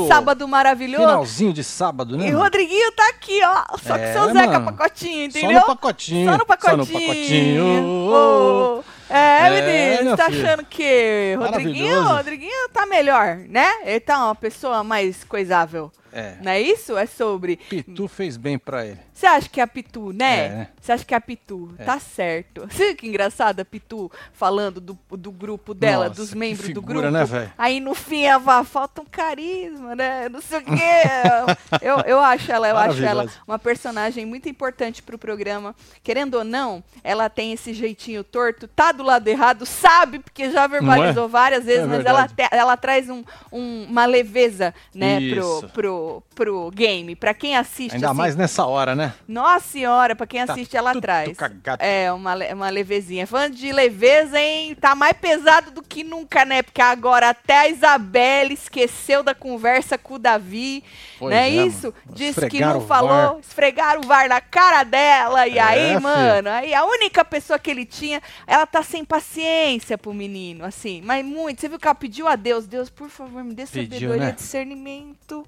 Isso! sábado maravilhoso. Finalzinho de sábado, né? E o? Rodriguinho tá aqui, ó. Só que É, seu Zeca mano. Pacotinho, Só entendeu? no pacotinho. Só no pacotinho. Só no pacotinho. Ô, É, É, menino, meu tá achando que Rodriguinho. Rodriguinho tá melhor, né? Ele tá uma pessoa mais coisável. É. Não é isso? É sobre. Pitu fez bem pra ele. Você acha que é a Pitu, né? É. Você acha que é a Pitu? É. Tá certo. Você que engraçado a Pitu falando do, do grupo dela, Nossa, dos membros do figura, grupo. né? Aí no fim ela falta um carisma, né? Não sei o quê. eu, eu acho ela, eu acho ela uma personagem muito importante pro programa. Querendo ou não, ela tem esse jeitinho torto, tá do lado errado, sabe, porque já verbalizou várias vezes, É mas ela, ela traz um, um- uma leveza, né, pro, Isso. Pro, pro game. Pra quem assiste, Ainda assim, mais nessa hora, né? nossa senhora, pra quem Tá assiste ela atrás. É, uma, uma levezinha. Falando de leveza, hein? Tá mais pesado do que nunca, né? Porque agora até a Isabelle esqueceu da conversa com o Davi. Pois não é, é, isso? mano. Disse que não falou, esfregaram o VAR na cara dela. E É, aí, mano, aí a única pessoa que ele tinha, ela tá sem paciência pro menino, assim. Mas muito. Você viu que ela pediu a Deus, Deus, por favor, me dê Pediu, sabedoria, né? discernimento.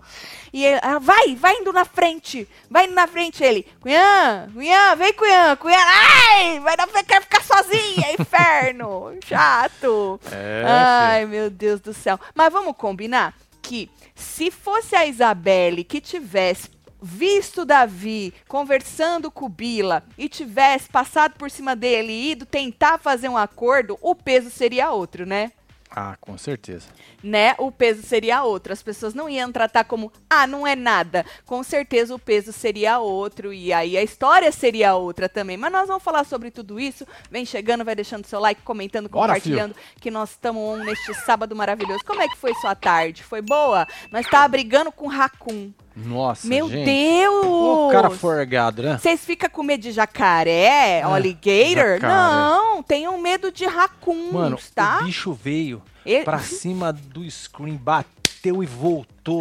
E ele, ela, vai, vai indo na frente. Vai indo na frente ele. Cunhã, Cunhã, vem Cunhã, Cunhã. Ai, vai na frente, quer ficar sozinha, inferno. Chato. É, Ai, meu Deus do céu. Mas vamos combinar que se fosse a Isabelle que tivesse visto Davi conversando com o Bila e tivesse passado por cima dele e ido tentar fazer um acordo, o peso seria outro, né? Ah, com certeza. né, o peso seria outro. As pessoas não iam tratar como, ah, não é nada. Com certeza o peso seria outro e aí a história seria outra também. Mas nós vamos falar sobre tudo isso. Vem chegando, vai deixando seu like, comentando, Bora, compartilhando que nós estamos on neste sábado maravilhoso. Como é que foi sua tarde? Foi boa? Nós tava brigando com Raccoon. Nossa, Meu gente. Deus! O cara forgado, né? Vocês ficam com medo de jacaré, alligator? jacaré. Não, tenham medo de raccoons, Mano, tá? o bicho veio Ele- pra cima do screen, bateu e voltou. Tu,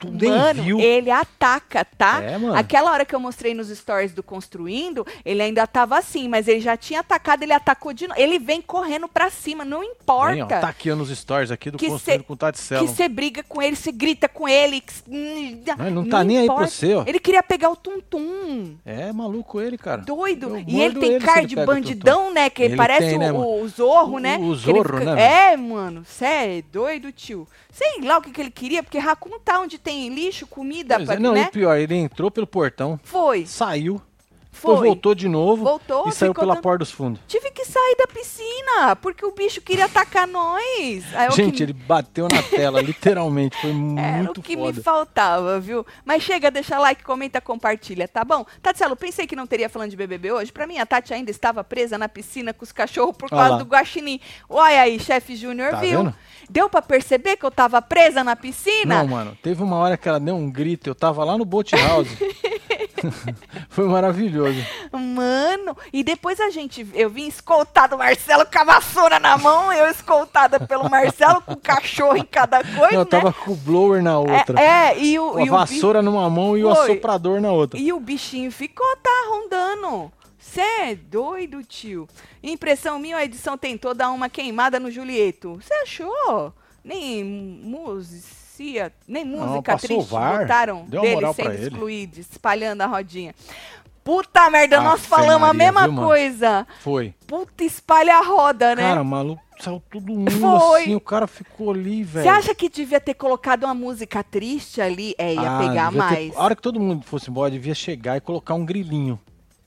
tu Mano, viu. ele ataca, tá? É, mano. Aquela hora que eu mostrei nos stories do Construindo, ele ainda tava assim, mas ele já tinha atacado, ele atacou de novo. Ele vem correndo pra cima, não importa. Vem, ó, tá aqui ó, nos stories aqui do Que Construindo cê- com Tati que Selma. você briga com ele, você grita com ele. que- hum, Não, não tá nem aí pra importa. você, ó. Ele queria pegar o Tum-Tum. É maluco ele, cara. Doido. Eu E ele tem ele cara de o bandidão, né? Que Ele parece tem, o, né, o Zorro, O- né? o Que Zorro, fica- né, É, mano. Cê é doido, tio. Sei lá o que, que ele queria, porque Raccoon tá onde tem lixo, comida, Pois pra, é, não, e né? o pior, ele entrou pelo portão, Foi. saiu, Foi. depois voltou de novo Voltou, e saiu pela porta dos fundos. Tive que sair da piscina, porque o bicho queria atacar nós. Gente, que- ele bateu na tela, literalmente. Foi Era muito o que foda. me faltava, viu? Mas chega, deixa like, comenta, compartilha, tá bom? Tatielo, pensei que não teria falando de BBB hoje. Pra mim, a Tati ainda estava presa na piscina com os cachorros por causa do guaxinim. Olha aí, chefe Júnior, Tá viu? vendo? Deu pra perceber que eu tava presa na piscina? Não, mano, teve uma hora que ela deu um grito, eu tava lá no boat house. Foi maravilhoso. Mano, e depois a gente, eu vim escoltado, Marcelo com a vassoura na mão, eu escoltada pelo Marcelo com o cachorro em cada coisa, eu né? tava com o blower na outra. É, é, e o, com a e o bi- vassoura numa mão e o Foi. assoprador na outra. E o bichinho ficou, tá rondando. Cê é doido, tio. Impressão minha, a edição tentou dar uma queimada no Julieto. Você achou? Nem música, nem música passou o triste botaram dele sendo ele. excluído, espalhando a rodinha. Puta merda, nós Afe falamos a Maria, mesma viu, coisa. Foi. Puta, espalha a roda, né? Cara, o maluco saiu tudo nu Foi. assim, o cara ficou ali, velho. Você acha que devia ter colocado uma música triste ali? É, ia Ah, pegar devia ter- mais. A hora que todo mundo fosse embora, devia chegar e colocar um grilinho.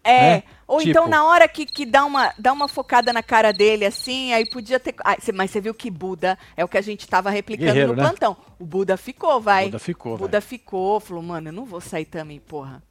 É, né? ou Tipo- então na hora que, que dá, uma, dá uma focada na cara dele, assim, aí podia ter... Ah, mas você viu que Buda é o que a gente tava replicando Guerreiro, no né? plantão. O Buda ficou, vai. Buda ficou, O Buda ficou, falou, mano, eu não vou sair também, porra.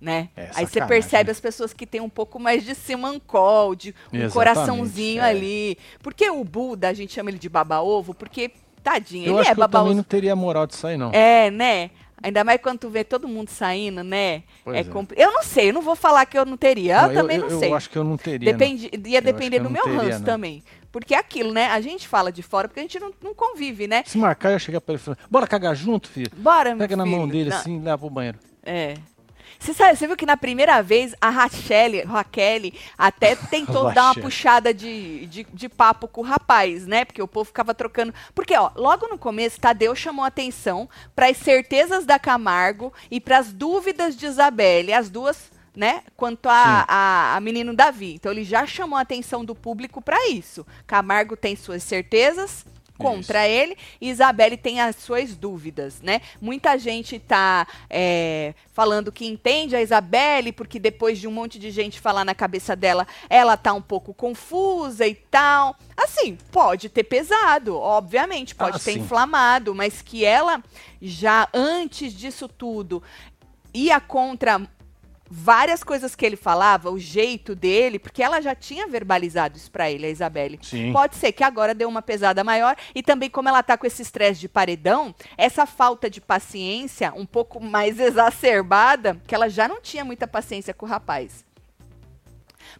Né? É, aí você percebe né? as pessoas que têm um pouco mais de simancol, de um Exatamente, coraçãozinho é. ali. Porque o Buda, a gente chama ele de baba-ovo, porque, tadinho, Eu ele acho é que eu também baba-ovo. não teria moral de sair, não. É, né? Ainda mais quando tu vê todo mundo saindo, né? Pois é é. Eu não sei, eu não vou falar que eu não teria. Eu, também não eu, sei. Eu acho que eu não teria. não. Depende, ia acho depender eu do não meu teria, ranço não. também. Porque é aquilo, né? A gente fala de fora porque a gente não, não convive, né? Se marcar, eu ia chegar pra ele e falar: Bora cagar junto, filho? Bora, meu Pega na mão dele Não, assim e leva pro banheiro. É. Você sabe, você viu que na primeira vez a Rachel, Raquel até tentou dar uma puxada de, de, de, papo com o rapaz, né? Porque o povo ficava trocando. Porque, ó, logo no começo, Tadeu chamou atenção para as certezas da Camargo e para as dúvidas de Isabelle. As duas né? Quanto a, a, a, menino Davi. Então ele já chamou a atenção do público para isso. Camargo tem suas certezas contra isso. ele e Isabelle tem as suas dúvidas, né? Muita gente tá é, falando que entende a Isabelle porque depois de um monte de gente falar na cabeça dela, ela tá um pouco confusa e tal. Assim, pode ter pesado, obviamente, pode ah, ter sim. inflamado, mas que ela já antes disso tudo ia contra várias coisas que ele falava, o jeito dele, porque ela já tinha verbalizado isso para ele, a Isabelle. Sim. Pode ser que agora deu uma pesada maior e também como ela tá com esse estresse de paredão, essa falta de paciência um pouco mais exacerbada, que ela já não tinha muita paciência com o rapaz.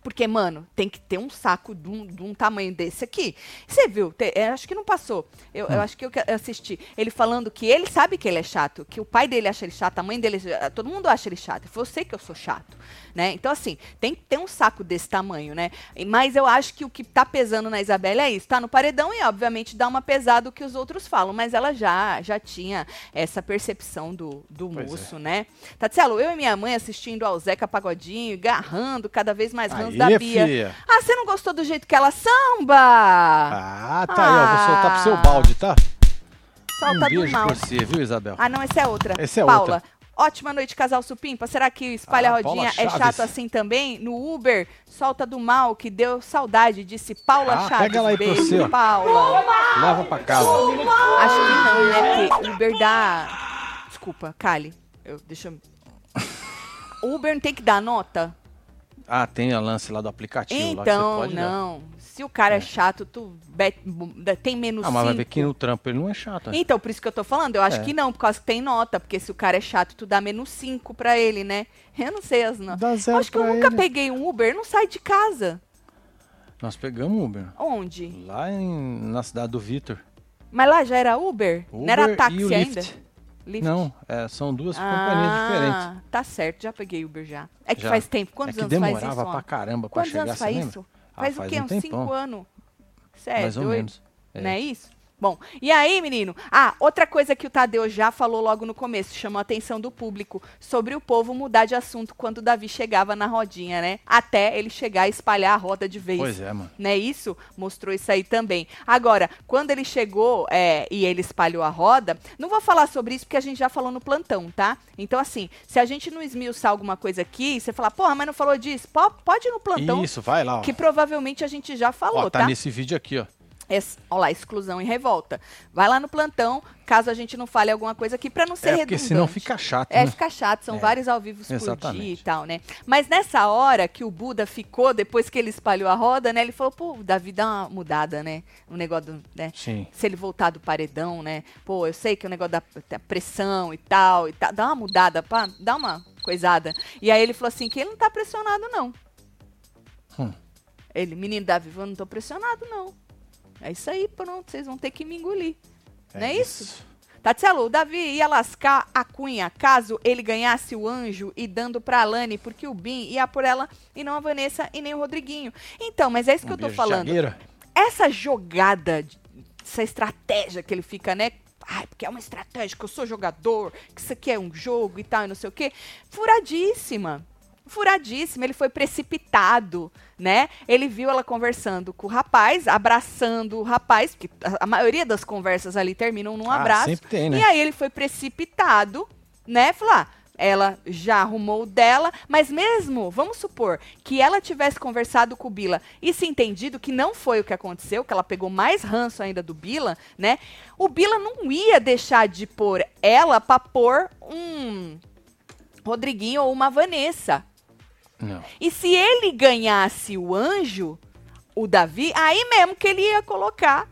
Porque, mano, tem que ter um saco de um, de um tamanho desse aqui. Você viu? Te, é, acho que não passou. Eu, hum. eu acho que eu assisti. Ele falando que ele sabe que ele é chato, que o pai dele acha ele chato, a mãe dele. Todo mundo acha ele chato. Eu sei que eu sou chato né? Então, assim, tem que ter um saco desse tamanho, né? Mas eu acho que o que tá pesando na Isabela é isso. Tá no paredão e, obviamente, dá uma pesada o que os outros falam. Mas ela já, já tinha essa percepção do, do moço, é. né? Tatselo, eu e minha mãe assistindo ao Zeca Pagodinho, garrando cada vez mais rãs da Bia. Filha. Ah, você não gostou do jeito que ela samba? Ah, tá ah. aí, ó. Vou soltar pro seu balde, tá? Solta um beijo pra você, viu, Isabel? Ah, não, essa é outra. Essa é Paula, outra. Ótima noite, casal Supimpa. Será que espalha ah, rodinha é chato assim também? No Uber, solta do mal, que deu saudade, disse Paula ah, Chaves. Pega lá aí Beijo, pra você, Paula. Leva pra casa. Acho que não, né? Porque Uber dá. Desculpa, Kali. Eu, deixa eu. Uber não tem que dar nota? Ah, tem a lance lá do aplicativo. Então, não. Dar. Se o cara é, é chato, tu tem menos Ah, mas vai ver que no trampo ele não é chato. Então, por isso que eu tô falando. Eu acho é. que não, por causa que tem nota. Porque se o cara é chato, tu dá menos 5 pra ele, né? Eu não sei as notas. Acho que eu nunca ele. peguei um Uber, não sai de casa. Nós pegamos Uber. Onde? Lá em, na cidade do Vitor. Mas lá já era Uber? Uber não era táxi ainda? Lyft. Não, é, são duas ah, companhias diferentes. Tá certo, já peguei Uber já. É que já. faz tempo. Quantos é anos faz isso? demorava pra caramba pra Quantos chegar, anos faz isso? Ah, faz, o quê? Um uns 5 anos? Sério? Mais ou menos. É. Não é isso? Bom, e aí, menino? Ah, outra coisa que o Tadeu já falou logo no começo, chamou a atenção do público sobre o povo mudar de assunto quando o Davi chegava na rodinha, né? Até ele chegar a espalhar a roda de vez. Pois é, mano. Né? Isso mostrou isso aí também. Agora, quando ele chegou é, e ele espalhou a roda, não vou falar sobre isso porque a gente já falou no plantão, tá? Então, assim, se a gente não esmiuçar alguma coisa aqui, você falar, porra, mas não falou disso, pode ir no plantão. Isso, vai lá. Ó. Que provavelmente a gente já falou, ó, tá? Tá nesse vídeo aqui, ó. Olha lá, exclusão e revolta. Vai lá no plantão, caso a gente não fale alguma coisa aqui, para não ser é, redundante. Porque senão fica chato, É, né? fica chato, são é, vários ao vivo por dia e tal, né? Mas nessa hora que o Buda ficou, depois que ele espalhou a roda, né? Ele falou, pô, Davi dá uma mudada, né? O negócio, do, né? Sim. Se ele voltar do paredão, né? Pô, eu sei que o negócio da, da pressão e tal, e tal, dá uma mudada, pá, dá uma coisada. E aí ele falou assim, que ele não tá pressionado, não. Hum. Ele, menino Davi, eu não tô pressionado, não. É isso aí, pronto, vocês vão ter que me engolir. É não é isso? isso? Tatselo, o Davi ia lascar a Cunha caso ele ganhasse o anjo e dando pra Alane, porque o Bin ia por ela e não a Vanessa e nem o Rodriguinho. Então, mas é isso um que eu tô falando. Essa jogada, essa estratégia que ele fica, né? Ai, porque é uma estratégia que eu sou jogador, que isso aqui é um jogo e tal, e não sei o quê. Furadíssima furadíssimo, ele foi precipitado, né? Ele viu ela conversando com o rapaz, abraçando o rapaz, porque a, maioria das conversas ali terminam num ah, abraço. Sempre tem, né? E aí ele foi precipitado, né? Falou, ah, ela já arrumou o dela, mas mesmo, vamos supor, que ela tivesse conversado com o Bila e se entendido que não foi o que aconteceu, que ela pegou mais ranço ainda do Bila, né? O Bila não ia deixar de pôr ela para pôr um Rodriguinho ou uma Vanessa. Não. E se ele ganhasse o anjo, o Davi, aí mesmo que ele ia colocar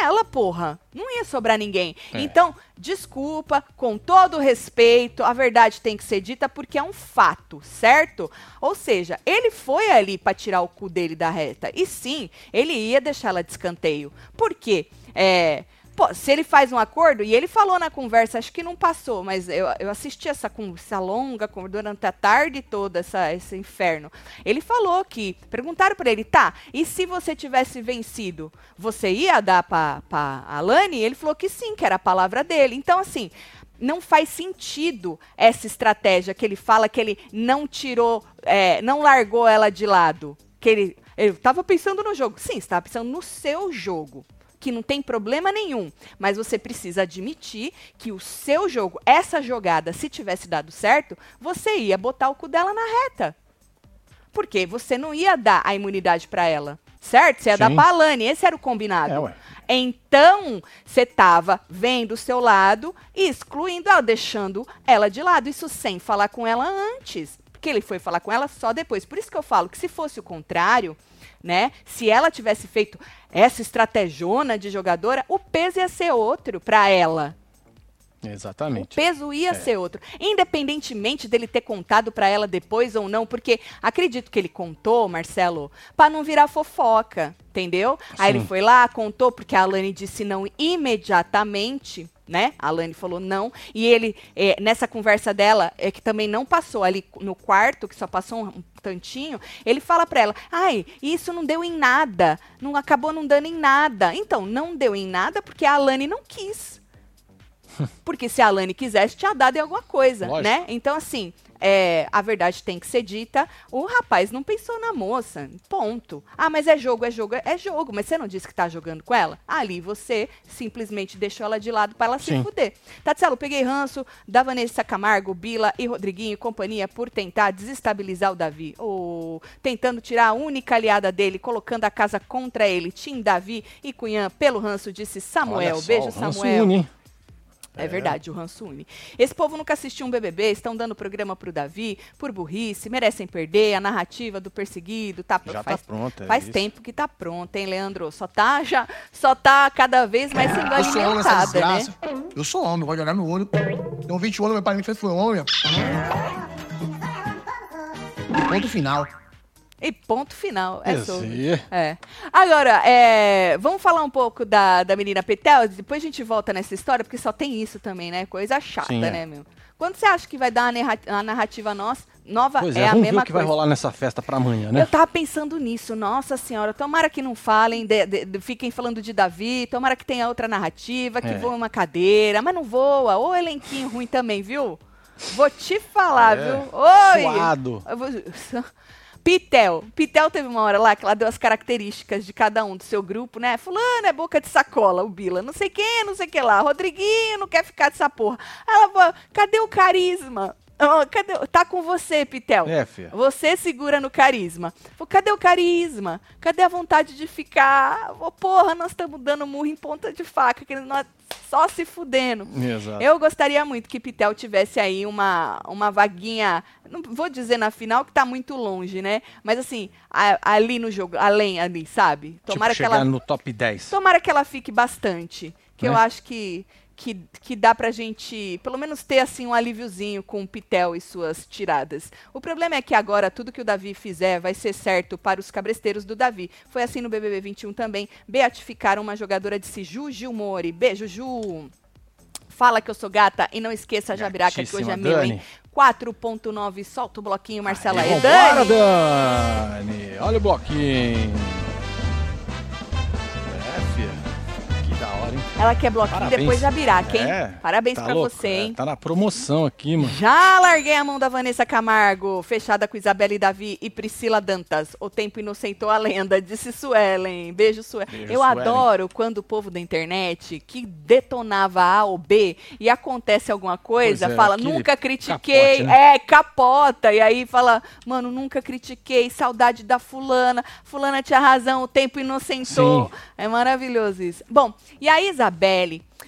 ela, porra. Não ia sobrar ninguém. É. Então, desculpa, com todo respeito, a verdade tem que ser dita porque é um fato, certo? Ou seja, ele foi ali para tirar o cu dele da reta. E sim, ele ia deixar ela de escanteio. Por quê? É, Pô, se ele faz um acordo, e ele falou na conversa, acho que não passou, mas eu, eu assisti essa conversa longa, durante a tarde toda, essa, esse inferno. Ele falou que, perguntaram para ele, tá, e se você tivesse vencido, você ia dar pra, pra Alane? Ele falou que sim, que era a palavra dele. Então, assim, não faz sentido essa estratégia que ele fala que ele não tirou, é, não largou ela de lado. Que ele estava pensando no jogo. Sim, estava pensando no seu jogo que não tem problema nenhum, mas você precisa admitir que o seu jogo, essa jogada, se tivesse dado certo, você ia botar o cu dela na reta. Porque você não ia dar a imunidade para ela, certo? Você ia dar pra Alane, esse era o combinado. É, então, você estava vendo o seu lado e excluindo ela, deixando ela de lado, isso sem falar com ela antes. Porque ele foi falar com ela só depois. Por isso que eu falo que se fosse o contrário, né? Se ela tivesse feito essa estratégiona de jogadora, o peso ia ser outro para ela. Exatamente. O peso ia é. ser outro, independentemente dele ter contado para ela depois ou não, porque acredito que ele contou, Marcelo, para não virar fofoca, entendeu? Sim. Aí ele foi lá, contou porque a Alane disse não imediatamente né? A Alane falou não. E ele, é, nessa conversa dela, é que também não passou ali no quarto, que só passou um, tantinho, ele fala para ela: ai, isso não deu em nada, não acabou não dando em nada. Então, não deu em nada porque a Alane não quis. Porque se a Alane quisesse, tinha dado em alguma coisa, Lógico. né? Então, assim, é, a verdade tem que ser dita. O rapaz não pensou na moça. Ponto. Ah, mas é jogo, é jogo, é jogo. Mas você não disse que tá jogando com ela? Ali você simplesmente deixou ela de lado para ela Sim. se fuder. Tatielo, peguei ranço da Vanessa Camargo, Bila e Rodriguinho e companhia por tentar desestabilizar o Davi. Ou tentando tirar a única aliada dele, colocando a casa contra ele. Tim Davi e Cunhã pelo ranço, disse Samuel. Beijo, Samuel. Une. É, é, verdade, o Hansune. Esse povo nunca assistiu um BBB, estão dando programa pro Davi, por burrice, merecem perder, a narrativa do perseguido tá, já faz, tá pronta. É faz isso. tempo que tá pronta, hein, Leandro? Só tá, já, só tá cada vez mais sendo alimentada, né? Eu sou homem, gosto de olhar no olho. Tenho 20 anos, meu pai me fez foi homem. Ponto final. E ponto final. É sobre. É. Agora, é, vamos falar um pouco da, da menina Petel? Depois a gente volta nessa história, porque só tem isso também, né? Coisa chata, Sim, é. né, meu? Quando você acha que vai dar uma narrativa nossa, nova, pois é, é a mesma ver o que coisa. vai rolar nessa festa pra amanhã, né? Eu tava pensando nisso, nossa senhora, tomara que não falem, de, de, de, fiquem falando de Davi, tomara que tenha outra narrativa, que é. voa uma cadeira, mas não voa, ou elenquinho ruim também, viu? Vou te falar, é. viu? Oi! Suado. Pitel. Pitel teve uma hora lá que ela deu as características de cada um do seu grupo, né? Fulano é boca de sacola, o Bila. Não sei quem, não sei o que lá. Rodriguinho não quer ficar dessa porra. Ela falou, cadê o carisma? Oh, cadê? Tá com você, Pitel. É, filha. Você segura no carisma. Falei, cadê o carisma? Cadê a vontade de ficar? Oh, porra, nós estamos dando murro em ponta de faca, que nós só se fudendo. Exato. Eu gostaria muito que Pitel tivesse aí uma, uma vaguinha, não vou dizer na final que tá muito longe, né? Mas assim, a, ali no jogo, além ali, sabe? Tomara tipo, que ela no top 10. Tomara que ela fique bastante, que né? eu acho que que, que dá pra gente, pelo menos, ter assim um alíviozinho com o Pitel e suas tiradas. O problema é que agora tudo que o Davi fizer vai ser certo para os cabresteiros do Davi. Foi assim no BBB 21 também. Beatificaram uma jogadora de Ju Gilmore. Beijo, Ju. Fala que eu sou gata e não esqueça a Jabiraca que hoje é meu, hein? 4.9, solta o bloquinho, Marcela. Aí, Dani. Dani! Olha o bloquinho. Ela quer bloquinho Parabéns. depois da Biraca, hein? É, Parabéns tá pra louco, você, é, hein? Tá na promoção aqui, mano. Já larguei a mão da Vanessa Camargo, fechada com Isabela e Davi e Priscila Dantas. O tempo inocentou a lenda, disse Suelen. Beijo, Suelen. Beijo, Eu Suelen. adoro quando o povo da internet, que detonava A ou B, e acontece alguma coisa, é, fala, nunca critiquei. Capote, né? É, capota. E aí fala, mano, nunca critiquei, saudade da fulana. Fulana tinha razão, o tempo inocentou. Sim. É maravilhoso isso. Bom, e a Isabelle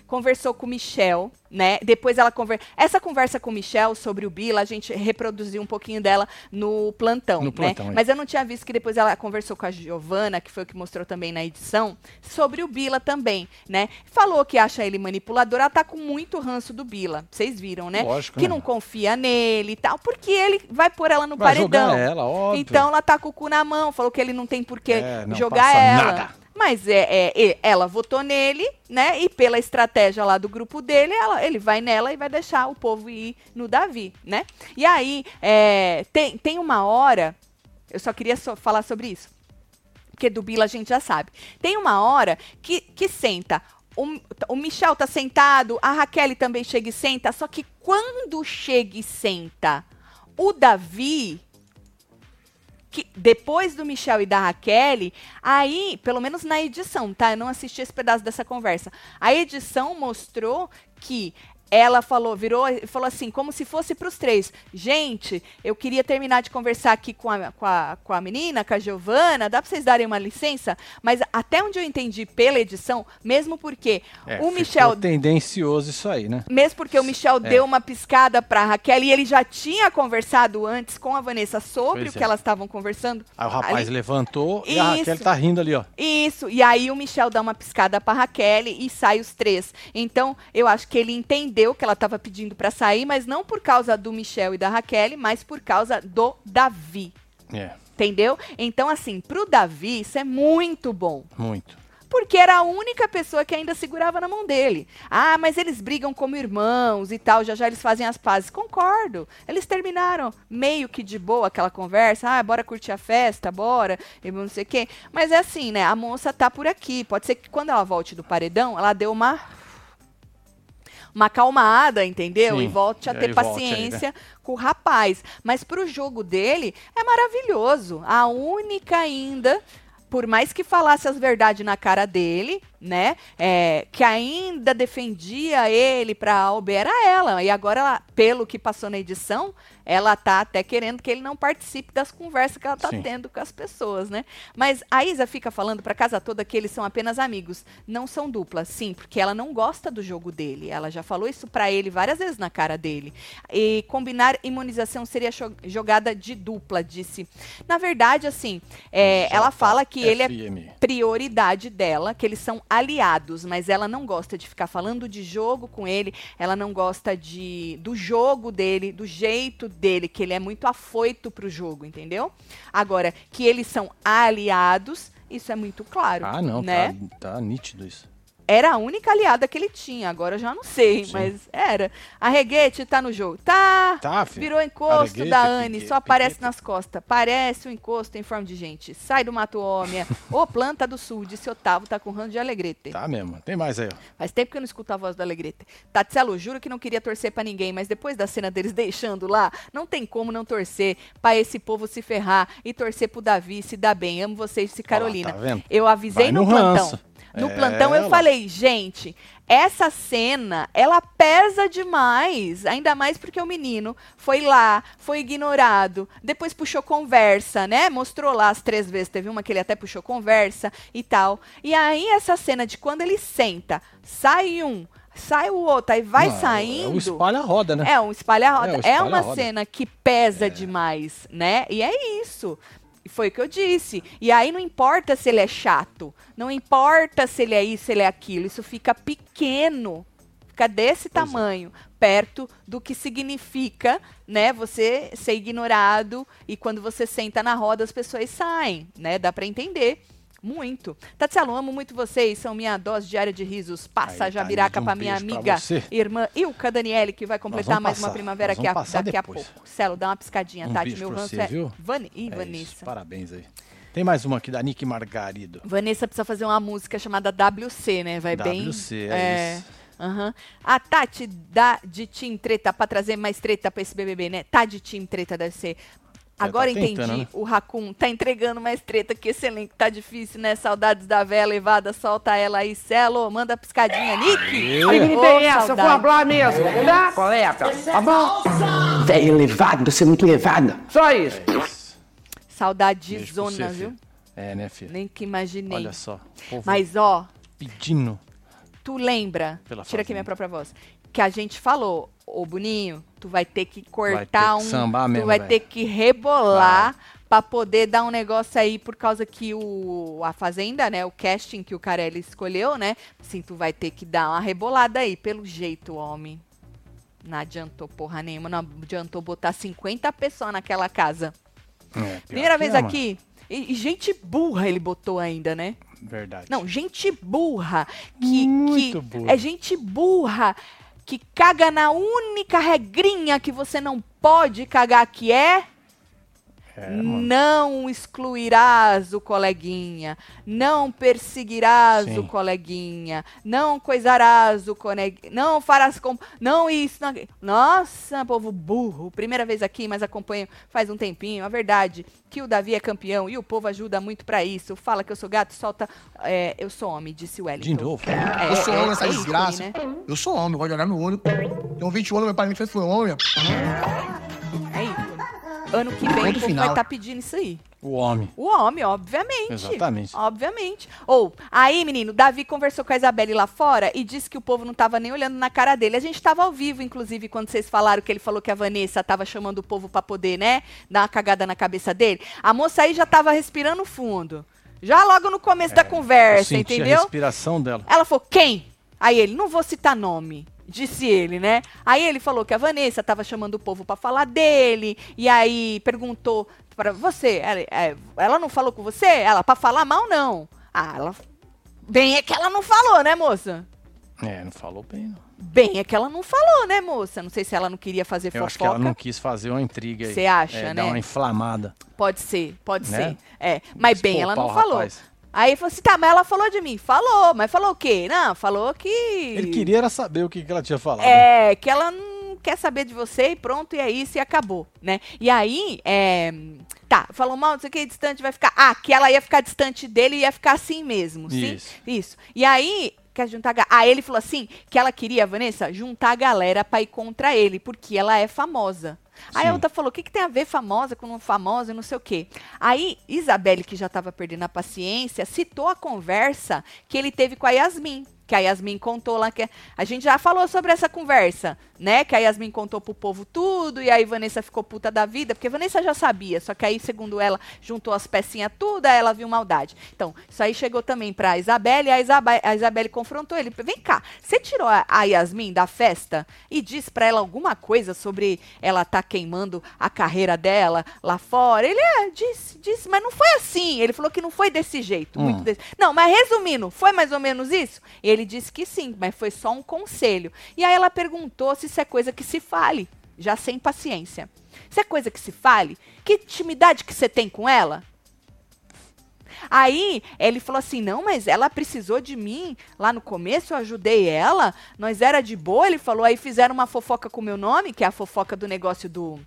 conversou com o Michel, né? Depois ela conver... essa conversa com o Michel sobre o Bila, a gente reproduziu um pouquinho dela no plantão, no né? Plantão, é. Mas eu não tinha visto que depois ela conversou com a Giovana, que foi o que mostrou também na edição, sobre o Bila também, né? Falou que acha ele manipulador, ela tá com muito ranço do Bila. Vocês viram, né? Lógico, que né? não confia nele e tal, porque ele vai pôr ela no vai paredão. Ela, óbvio. Então ela tá com o cu na mão, falou que ele não tem por que é, jogar ela. Nada. Mas é, é, ela votou nele, né? E pela estratégia lá do grupo dele, ela- ele vai nela e vai deixar o povo ir no Davi, né? E aí, é, tem, tem uma hora, eu só queria só falar sobre isso, porque do Bila a gente já sabe. Tem uma hora que, que senta. O, o Michel tá sentado, a Raquel também chega e senta, só que quando chega e senta o Davi, que depois do Michel e da Raquel, aí, pelo menos na edição, tá? Eu não assisti esse pedaço dessa conversa. A edição mostrou que ela falou, virou e falou assim, como se fosse para os três. Gente, eu queria terminar de conversar aqui com a, com a, com a menina, com a Giovana, dá para vocês darem uma licença? Mas até onde eu entendi pela edição, mesmo porque É, o Michel tendencioso isso aí, né? mesmo porque o Michel deu uma piscada pra Raquel e ele já tinha conversado antes com a Vanessa sobre Pois o que é. elas estavam conversando. Aí o rapaz Ali- levantou e a Raquel Isso. tá rindo ali, ó. Isso, e aí o Michel dá uma piscada pra Raquel e sai os três. Então, eu acho que ele entendeu que ela estava pedindo pra sair, mas não por causa do Michel e da Raquel, mas por causa do Davi. É, Entendeu? Então, assim, pro Davi, isso é muito bom. muito. Porque era a única pessoa que ainda segurava na mão dele. Ah, mas eles brigam como irmãos e tal, já já eles fazem as pazes. Concordo. Eles terminaram meio que de boa aquela conversa. Ah, bora curtir a festa, bora, e não sei o quê. Mas é assim, né? A moça tá por aqui. Pode ser que quando ela volte do paredão, ela deu uma. Uma acalmada, entendeu? Sim, e volte a ter aí aí, né? paciência com o rapaz. Mas pro jogo dele é maravilhoso. A única ainda, por mais que falasse as verdades na cara dele, né? é, que ainda defendia ele pra Albe era ela. E agora, ela, pelo que passou na edição, ela tá até querendo que ele não participe das conversas que ela tá Sim. tendo com as pessoas, né? Mas a Isa fica falando pra casa toda que eles são apenas amigos. Não são dupla, sim, porque ela não gosta do jogo dele. Ela já falou isso pra ele várias vezes na cara dele. E combinar imunização seria jogada de dupla, disse. Na verdade, assim, é, ela fala que ele é prioridade dela, que eles são aliados, mas ela não gosta de ficar falando de jogo com ele, ela não gosta de do jogo dele, do jeito dele, que ele é muito afoito pro jogo, entendeu? Agora, que eles são aliados, isso é muito claro, Ah, não, né? tá, tá nítido isso. Era a única aliada que ele tinha, agora eu já não sei, Sim. mas era. A Reguete tá no jogo. Tá! Tá, filho. Virou encosto Arreguete, da Anne, só aparece nas costas. Parece um encosto em forma de gente. Sai do mato homem. Ô, planta do sul, disse Otávio, tá com ranço de Alegrete. Tá mesmo. Tem mais aí, ó. Faz tempo que eu não escuto a voz do Alegrete. Tatselo, juro que não queria torcer pra ninguém, mas depois da cena deles deixando lá, não tem como não torcer pra esse povo se ferrar e torcer pro Davi se dar bem. Amo vocês, disse Carolina. tá vendo? Eu avisei Vai no, no plantão. No É, plantão eu lá. falei, gente, essa cena, ela pesa demais. Ainda mais porque o menino foi lá, foi ignorado, depois puxou conversa, né? Mostrou lá as três vezes. Teve uma que ele até puxou conversa e tal. E aí, essa cena de quando ele senta, sai um, sai o outro, aí vai Não, saindo. É o espalha-roda, né? É um espalha-roda. É, o É, uma espalha-roda. cena que pesa demais, né? E é isso. E Foi o que eu disse. E aí não importa se ele é chato, não importa se ele é isso, se ele é aquilo. Isso fica pequeno, fica desse Pois é. tamanho, perto do que significa, né? Você ser ignorado e quando você senta na roda as pessoas saem, né? Dá pra entender. Muito. Tatielo, amo muito vocês. São minha dose diária de risos. Passa Aí, a jabiraca um pra minha pra amiga, você. irmã Ilka Daniele, que vai completar mais uma passar, primavera nós aqui a, daqui a depois. pouco. Celo, dá uma piscadinha, Um Tati. beijo Meu pra ranço é. Vani... Ih, É isso, Vanessa. Parabéns aí. Tem mais uma aqui da Nick Margarido. Vanessa precisa fazer uma música chamada WC, né? Vai bem. WC, é isso. Aham. A Tati dá de Team Treta pra trazer mais treta pra esse BBB, né? Tá de Team Treta, deve ser. Agora tá entendi. tentando, né? O Raccoon tá entregando mais treta que esse elenco tá difícil, né? Saudades da véia levada, solta ela aí. Celo, manda a piscadinha. Nick! Ô, Que tem essa? Eu vou saudade. falar mesmo. Tá? Qual é, Tá bom? Velho elevado, você é muito elevado. Só isso. Saudade Beijo pra zona, você, viu? filho. É, né, filho? Nem que imaginei. Olha só. Mas, ó, pedindo. tu lembra, Pela tira aqui minha própria voz, que a gente falou, ô Boninho, tu vai ter que ter cortar que um, sambar tu mesmo, vai velho. ter que rebolar pra poder dar um negócio aí por causa que o a fazenda, né, o casting que o Carelli escolheu, né? Assim, tu vai ter que dar uma rebolada aí, pelo jeito, homem. Não adiantou porra nenhuma, não adiantou botar 50 pessoas naquela casa. É, Primeira vez é, aqui, e, e gente burra ele botou ainda, né? Verdade. Não, gente burra. Que, Muito que burra. É gente burra que caga na única regrinha que você não pode cagar, que é. É, não excluirás o coleguinha, não perseguirás Sim. o coleguinha, não coisarás o coleguinha, não farás com. Não isso. Não... Nossa, povo burro. Primeira vez aqui, mas acompanho faz um tempinho. A verdade que o Davi é campeão e o povo ajuda muito pra isso. Fala que eu sou gato, solta. é, eu sou homem, disse o Wellington. De novo. É, Eu sou é- homem, essa é ícone, desgraça. né? Eu sou homem, eu gosto de olhar no olho. Tenho 21 anos, meu pai me fez foi homem. É. Ano que vem o povo vai estar pedindo isso aí. O homem. O homem, obviamente. Exatamente. Obviamente. Ou, aí, menino, Davi conversou com a Isabelle lá fora e disse que o povo não tava nem olhando na cara dele. A gente tava ao vivo, inclusive, quando vocês falaram que ele falou que a Vanessa tava chamando o povo pra poder, né, dar uma cagada na cabeça dele. A moça aí já tava respirando fundo. Já logo no começo da Eu conversa, senti a entendeu? respiração dela. Ela falou, quem? Aí ele, não vou citar nome. Disse ele, né? Aí ele falou que a Vanessa tava chamando o povo pra falar dele. E aí perguntou pra você. Ela, é, ela não falou com você? Ela, pra falar mal, não. Ah, ela. Bem é que ela não falou, né, moça? É, não falou bem, não. Bem é que ela não falou, né, moça? Não sei se ela não queria fazer Eu fofoca. acho que ela não quis fazer uma intriga aí. Cê acha, é, né? Dar uma inflamada. Pode ser, pode Né? ser. É, mas bem, ela não falou. rapaz. Aí ele falou assim: tá, mas ela falou de mim. Falou, mas falou o quê? Não, falou que. Ele queria era saber o que, que ela tinha falado. É, que ela não quer saber de você e pronto, e é isso, e acabou, né? E aí, é, tá, falou mal, não sei o que, distante, vai ficar. Ah, que ela ia ficar distante dele e ia ficar assim mesmo, sim? Isso. Isso. E aí, quer juntar. Ah, ele falou assim que ela queria, Vanessa, juntar a galera pra ir contra ele, porque ela é famosa. Aí Sim. a outra falou: o que, que tem a ver famosa com não famosa e não sei o quê. Aí, Isabelle, que já estava perdendo a paciência, citou a conversa que ele teve com a Yasmin. Que a Yasmin contou lá que. A gente já falou sobre essa conversa, né? Que a Yasmin contou pro povo tudo, e aí Vanessa ficou puta da vida, porque Vanessa já sabia, só que aí, segundo ela, juntou as pecinhas tudo, aí ela viu maldade. Então, isso aí chegou também pra Isabelle, e a, Isabe a Isabelle confrontou ele. Vem cá, você tirou a, Yasmin da festa e disse pra ela alguma coisa sobre ela tá queimando a carreira dela lá fora? Ele, é, disse, disse, mas não foi assim. Ele falou que não foi desse jeito. Hum. Muito desse. Não, mas resumindo, foi mais ou menos isso? Ele disse que sim, mas foi só um conselho. E aí ela perguntou se isso é coisa que se fale, já sem paciência. Isso é coisa que se fale? Que intimidade que você tem com ela? Aí ele falou assim: não, mas ela precisou de mim lá no começo, eu ajudei ela, nós era de boa. Ele falou, aí fizeram uma fofoca com o meu nome, que é a fofoca do negócio do,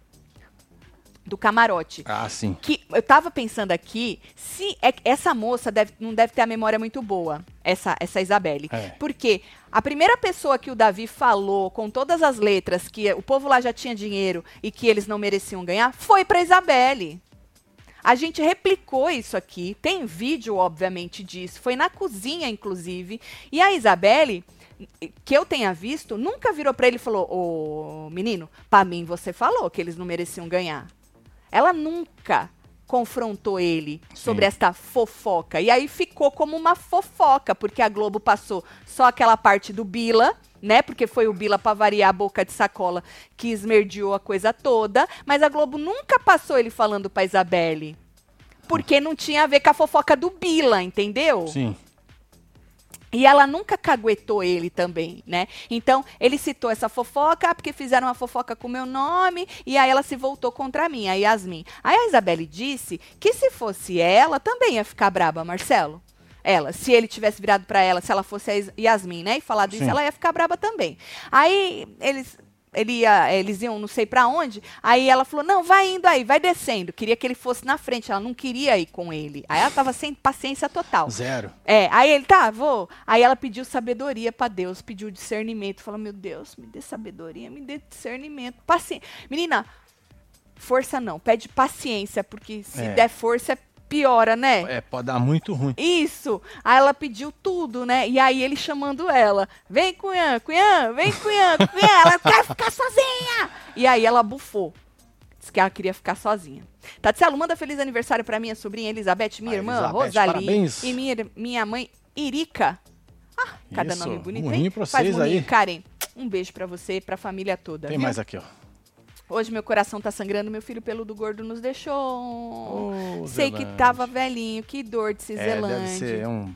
do camarote. Ah, sim. Que eu tava pensando aqui, se é, essa moça deve- não deve ter a memória muito boa, essa, essa Isabelle. É. Porque a primeira pessoa que o Davi falou com todas as letras que o povo lá já tinha dinheiro e que eles não mereciam ganhar foi pra Isabelle. A gente replicou isso aqui, tem vídeo, obviamente, disso. Foi na cozinha, inclusive. E a Isabelle, que eu tenha visto, nunca virou pra ele e falou: Ô menino, pra mim você falou que eles não mereciam ganhar. Ela nunca confrontou ele sobre Sim. esta fofoca. E aí ficou como uma fofoca, porque a Globo passou só aquela parte do Bila, né? Porque foi o Bila pra variar a boca de sacola que esmerdiou a coisa toda, mas a Globo nunca passou ele falando pra Isabelle. Porque não tinha a ver com a fofoca do Bila, entendeu? Sim. E ela nunca caguetou ele também, né? Então, ele citou essa fofoca, porque fizeram uma fofoca com o meu nome, e aí ela se voltou contra mim, a Yasmin. Aí a Isabelle disse que se fosse ela, também ia ficar braba, Marcelo. Ela, se ele tivesse virado pra ela, se ela fosse a Yasmin, né, e falado isso, Sim. ela ia ficar braba também. Aí eles ele ia, eles iam não sei pra onde, aí ela falou: "Não, vai indo aí, vai descendo". Queria que ele fosse na frente, ela não queria ir com ele. Aí ela tava sem paciência total. Zero. É, aí ele, tá, vou. Aí ela pediu sabedoria pra Deus, pediu discernimento. Falou, meu Deus, me dê sabedoria, me dê discernimento. Paciência. Menina, força não, pede paciência, porque se É. der força, piora, né? É, pode dar muito ruim. Isso. Aí ela pediu tudo, né? E aí ele chamando ela. Vem, Cunhã, Cunhã, vem, Cunhã, Cunhã. Ela quer ficar sozinha. E aí ela bufou. Disse que ela queria ficar sozinha. Tatielo, manda feliz aniversário pra minha sobrinha Elizabeth, minha Ah, irmã Elizabeth, Rosalie parabéns. e minha, minha mãe Irica. Ah, cada Isso, nome bonito, um hein? pra Faz vocês murrinho, aí. Karen. Um beijo pra você e pra família toda. Tem viu? mais aqui, ó. Hoje meu coração tá sangrando, meu filho peludo gordo nos deixou. Ô, Sei que Zelândia. tava velhinho, que dor de É, Ciselândia. deve ser um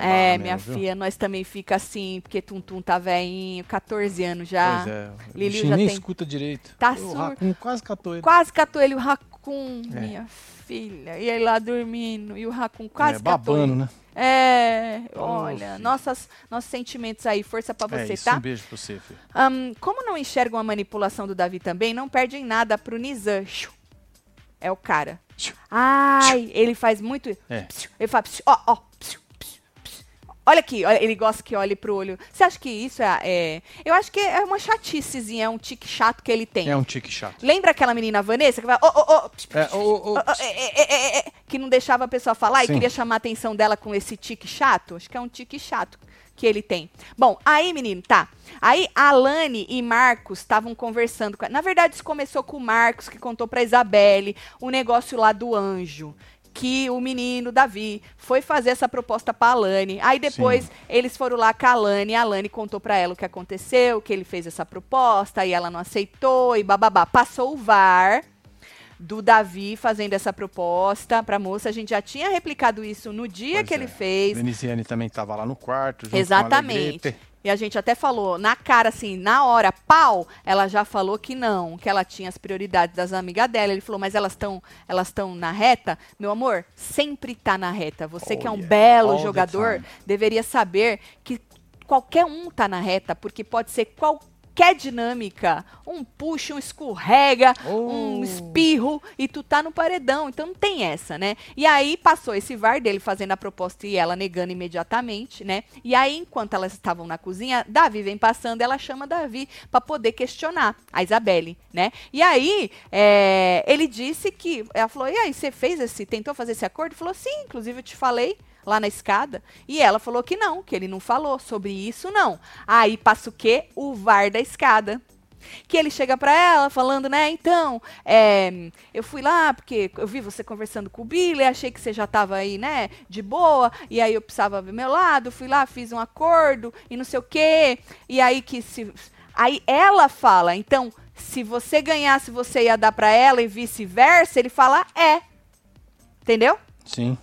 É, barra minha mesmo, viu? filha, nós também fica assim, porque Tum Tum tá velhinho, 14 anos já. Pois é. Bichinho já nem tem- escuta direito. Tá surdo. Quase catou ele. Quase catou ele, o Raccoon, É. minha filha. E ele lá dormindo, e o Raccoon quase é, babando, né? É, olha, filho. nossas, nossos sentimentos aí, força pra é você, isso, tá? um beijo pra você, filho. Ahn, como não enxergam a manipulação do Davi também, não perdem nada pro Nizam. Xiu. É o cara. Ai, ele faz muito. É. Ele fala, ó, ó. Olha aqui, olha, ele gosta que olhe pro olho. Você acha que isso é, é- Eu acho que é uma chaticezinha, é um tique chato que ele tem. É um tique chato. Lembra aquela menina Vanessa que vai. É, é, é, é, que não deixava a pessoa falar e Sim. queria chamar a atenção dela com esse tique chato. Acho que é um tique chato que ele tem. Bom, aí, menino, tá. Aí a Alane e Marcos estavam conversando. Com... Na verdade, isso começou com o Marcos, que contou pra Isabelle o negócio lá do anjo. Que o menino, Davi, foi fazer essa proposta pra Alane. Aí depois Sim. eles foram lá com a Alane, e a Alane contou pra ela o que aconteceu, que ele fez essa proposta, e ela não aceitou, e bababá. Passou o VAR do Davi fazendo essa proposta pra moça. A gente já tinha replicado isso no dia Pois que é. ele fez. Veneziane também tava lá no quarto. Exatamente. E a gente até falou, na cara, assim, na hora, pau, ela já falou que não, que ela tinha as prioridades das amigas dela. Ele falou, mas elas estão elas na reta? Meu amor, sempre tá na reta. Você que é Oh, um yeah. belo All jogador, deveria saber que qualquer um tá na reta, porque pode ser qualquer dinâmica. Um puxa, um escorrega, um Oh. espirro e tu tá no paredão. Então não tem essa, né? E aí passou esse VAR dele fazendo a proposta e ela negando imediatamente, né? E aí, enquanto elas estavam na cozinha, Davi vem passando, ela chama Davi pra poder questionar a Isabelle, né? E aí, é, ele disse que. Ela falou: e aí, você fez esse. tentou fazer esse acordo? Ele falou: sim, inclusive eu te falei lá na escada. E ela falou que não, que ele não falou sobre isso, não. Aí passa o quê? O VAR da escada. Que ele chega pra ela falando, né? Então, é, eu fui lá porque eu vi você conversando com o Billy, achei que você já tava aí, né? De boa. E aí eu precisava ver meu lado, fui lá, fiz um acordo e não sei o quê. E aí que se. Aí ela fala, então, se você ganhasse, você ia dar pra ela e vice-versa. Ele fala, é. Entendeu? Sim.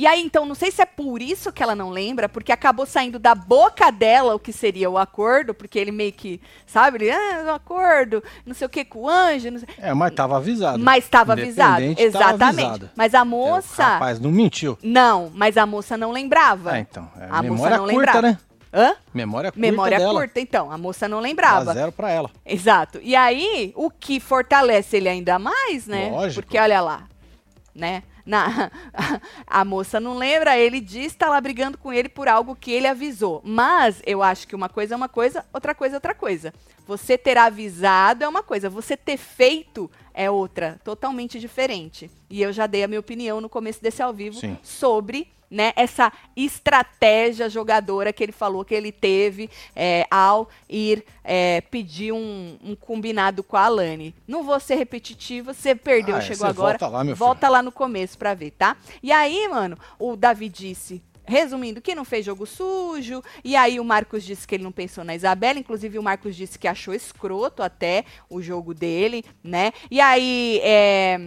E aí, então, não sei se é por isso que ela não lembra, porque acabou saindo da boca dela o que seria o acordo, porque ele meio que, sabe, ele, ah, o acordo, não sei o que, com o anjo, não sei. É, mas tava avisado. Mas estava avisado. Exatamente. avisado. Mas a É, o moça. rapaz não mentiu. Não, mas a moça não lembrava. É, então. É, A moça memória não curta, lembrava. né? Hã? Memória curta Memória dela. curta, então. A moça não Dá lembrava. zero pra ela. Exato. E aí, o que fortalece ele ainda mais, né? Lógico. Porque olha lá, né? Na, a moça não lembra, ele diz tá lá brigando com ele por algo que ele avisou. Mas eu acho que uma coisa é uma coisa, outra coisa é outra coisa. Você ter avisado é uma coisa, você ter feito é outra, totalmente diferente. E eu já dei a minha opinião no começo desse ao vivo Sim. sobre né, essa estratégia jogadora que ele falou que ele teve é, ao ir é, pedir um, um combinado com a Alane. Não vou ser repetitiva, você perdeu, Ah, é, chegou agora. volta lá, volta lá no começo pra ver, tá? E aí, mano, o Davi disse. Resumindo, que não fez jogo sujo. E aí o Marcos disse que ele não pensou na Isabela. Inclusive, o Marcos disse que achou escroto até o jogo dele, né? E aí, é,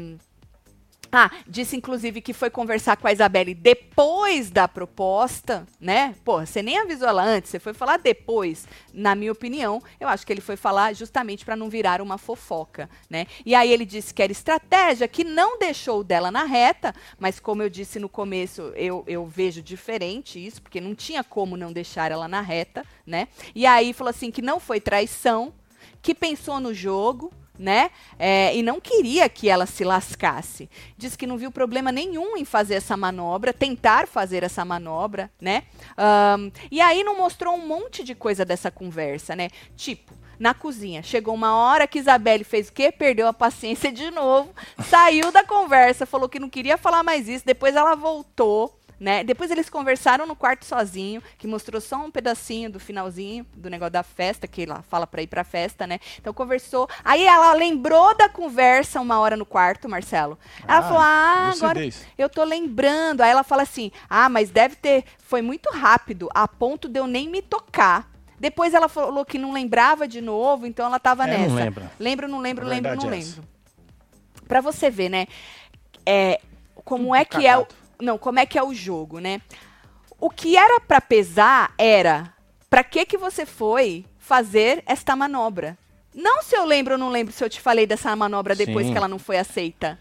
ah, disse inclusive que foi conversar com a Isabelle depois da proposta, né? Porra, você nem avisou ela antes, você foi falar depois. Na minha opinião, eu acho que ele foi falar justamente para não virar uma fofoca, né? E aí ele disse que era estratégia, que não deixou dela na reta, mas como eu disse no começo, eu, eu vejo diferente isso, porque não tinha como não deixar ela na reta, né? E aí falou assim que não foi traição, que pensou no jogo, né? É, e não queria que ela se lascasse. Diz que não viu problema nenhum em fazer essa manobra, tentar fazer essa manobra, né? Ahn, e aí não mostrou um monte de coisa dessa conversa, né? Tipo, na cozinha. Chegou uma hora que Isabelle fez o quê? Perdeu a paciência de novo, saiu da conversa, falou que não queria falar mais isso, depois ela voltou. Né? Depois eles conversaram no quarto sozinho, que mostrou só um pedacinho do finalzinho do negócio da festa, que ela fala pra ir pra festa, né? Então conversou. Aí ela lembrou da conversa uma hora no quarto, Marcelo. Ela Ah, falou: Ah, agora eu tô lembrando. Aí ela fala assim: Ah, mas deve ter. Foi muito rápido, a ponto de eu nem me tocar. Depois ela falou que não lembrava de novo, então ela tava É, não nessa. lembra. Lembro, não lembro, lembro, não é lembro. Pra você ver, né? É, como é que é o. Não, como é que é o jogo, né? o que era pra pesar era pra que que você foi fazer esta manobra? Não se eu lembro ou não lembro se eu te falei dessa manobra depois Sim. que ela não foi aceita.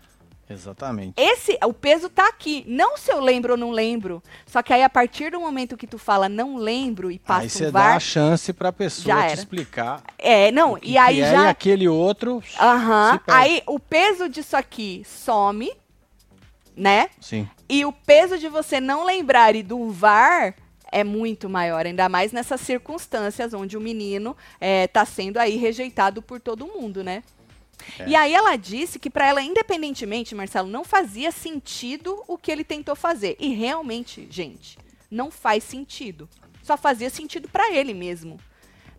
Exatamente. Esse, o peso tá aqui. Não se eu lembro ou não lembro. Só que aí, a partir do momento que tu fala não lembro e passa Aí um você dá a chance pra pessoa te explicar. É, não, e aí é, já. E aquele outro. Aham. se perde. Aí o peso disso aqui some, né? Sim. E o peso de você não lembrar e do VAR é muito maior, ainda mais nessas circunstâncias onde o menino está sendo aí rejeitado por todo mundo, né? É. E aí ela disse que para ela, independentemente, Marcelo, não fazia sentido o que ele tentou fazer. E realmente, gente, não faz sentido. Só fazia sentido para ele mesmo.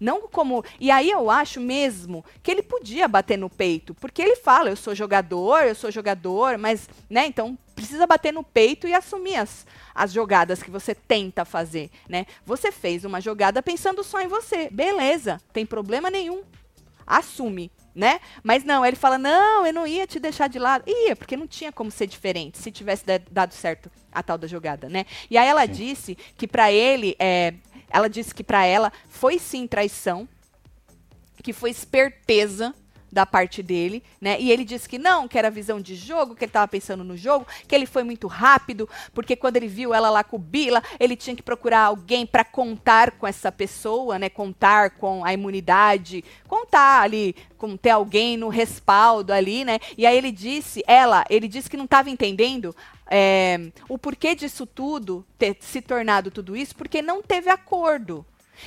Não como. E aí eu acho mesmo que ele podia bater no peito, porque ele fala, eu sou jogador, eu sou jogador, mas, né, então precisa bater no peito e assumir as, as jogadas que você tenta fazer, né? Você fez uma jogada pensando só em você. Beleza, tem problema nenhum. Assume, né? Mas não, ele fala: "Não, eu não ia te deixar de lado". Ia, porque não tinha como ser diferente se tivesse da- dado certo a tal da jogada, né? E aí ela disse que pra ele é, ela disse que pra ela foi sim traição, que foi esperteza da parte dele, né? E ele disse que não, que era visão de jogo, que ele estava pensando no jogo, que ele foi muito rápido, porque quando ele viu ela lá com o Bila, ele tinha que procurar alguém para contar com essa pessoa, né? Contar com a imunidade, contar ali, com ter alguém no respaldo ali, né? E aí ele disse, ela, ele disse que não estava entendendo é, o porquê disso tudo, ter se tornado tudo isso, porque não teve acordo.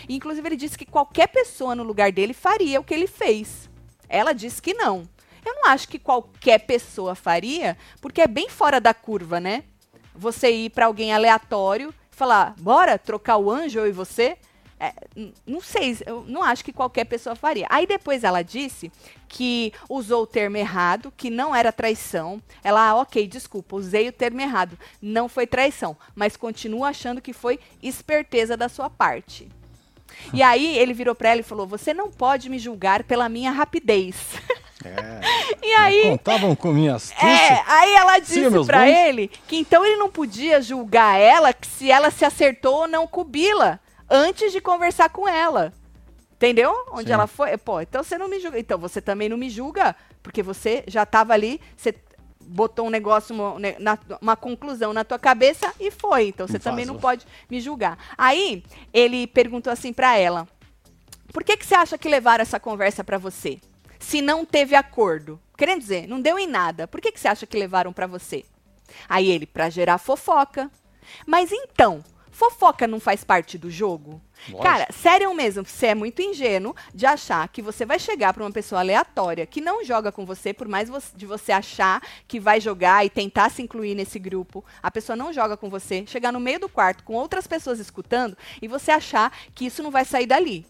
Inclusive, ele disse que qualquer pessoa no lugar dele faria o que ele fez. Ela disse que não. Eu não acho que qualquer pessoa faria, porque é bem fora da curva, né? Você ir para alguém aleatório falar, bora trocar o anjo eu e você? É, não sei, eu não acho que qualquer pessoa faria. Aí depois ela disse que usou o termo errado, que não era traição. Ela, ah, ok, desculpa, usei o termo errado. Não foi traição, mas continua achando que foi esperteza da sua parte. E aí ele virou para ela e falou: Você não pode me julgar pela minha rapidez. É. E aí. Contavam com minha astúcia. É, aí ela disse bons. ele que então ele não podia julgar ela que se ela se acertou ou não com o Bila antes de conversar com ela. Entendeu? Onde Sim. ela foi. Pô, então você não me julga. Então você também não me julga, porque você já tava ali, você botou um negócio, uma, na- uma conclusão na tua cabeça e foi. Então você também não pode me julgar. Aí ele perguntou assim pra ela: Por que que você acha que levaram essa conversa pra você? Se não teve acordo. Querendo dizer, não deu em nada. Por que que você acha que levaram pra você? Aí ele, pra gerar fofoca. Mas então, fofoca não faz parte do jogo? Lógico. Cara, sério mesmo, você é muito ingênuo de achar que você vai chegar pra uma pessoa aleatória que não joga com você, por mais de você achar que vai jogar e tentar se incluir nesse grupo, a pessoa não joga com você, chegar no meio do quarto com outras pessoas escutando e você achar que isso não vai sair dali.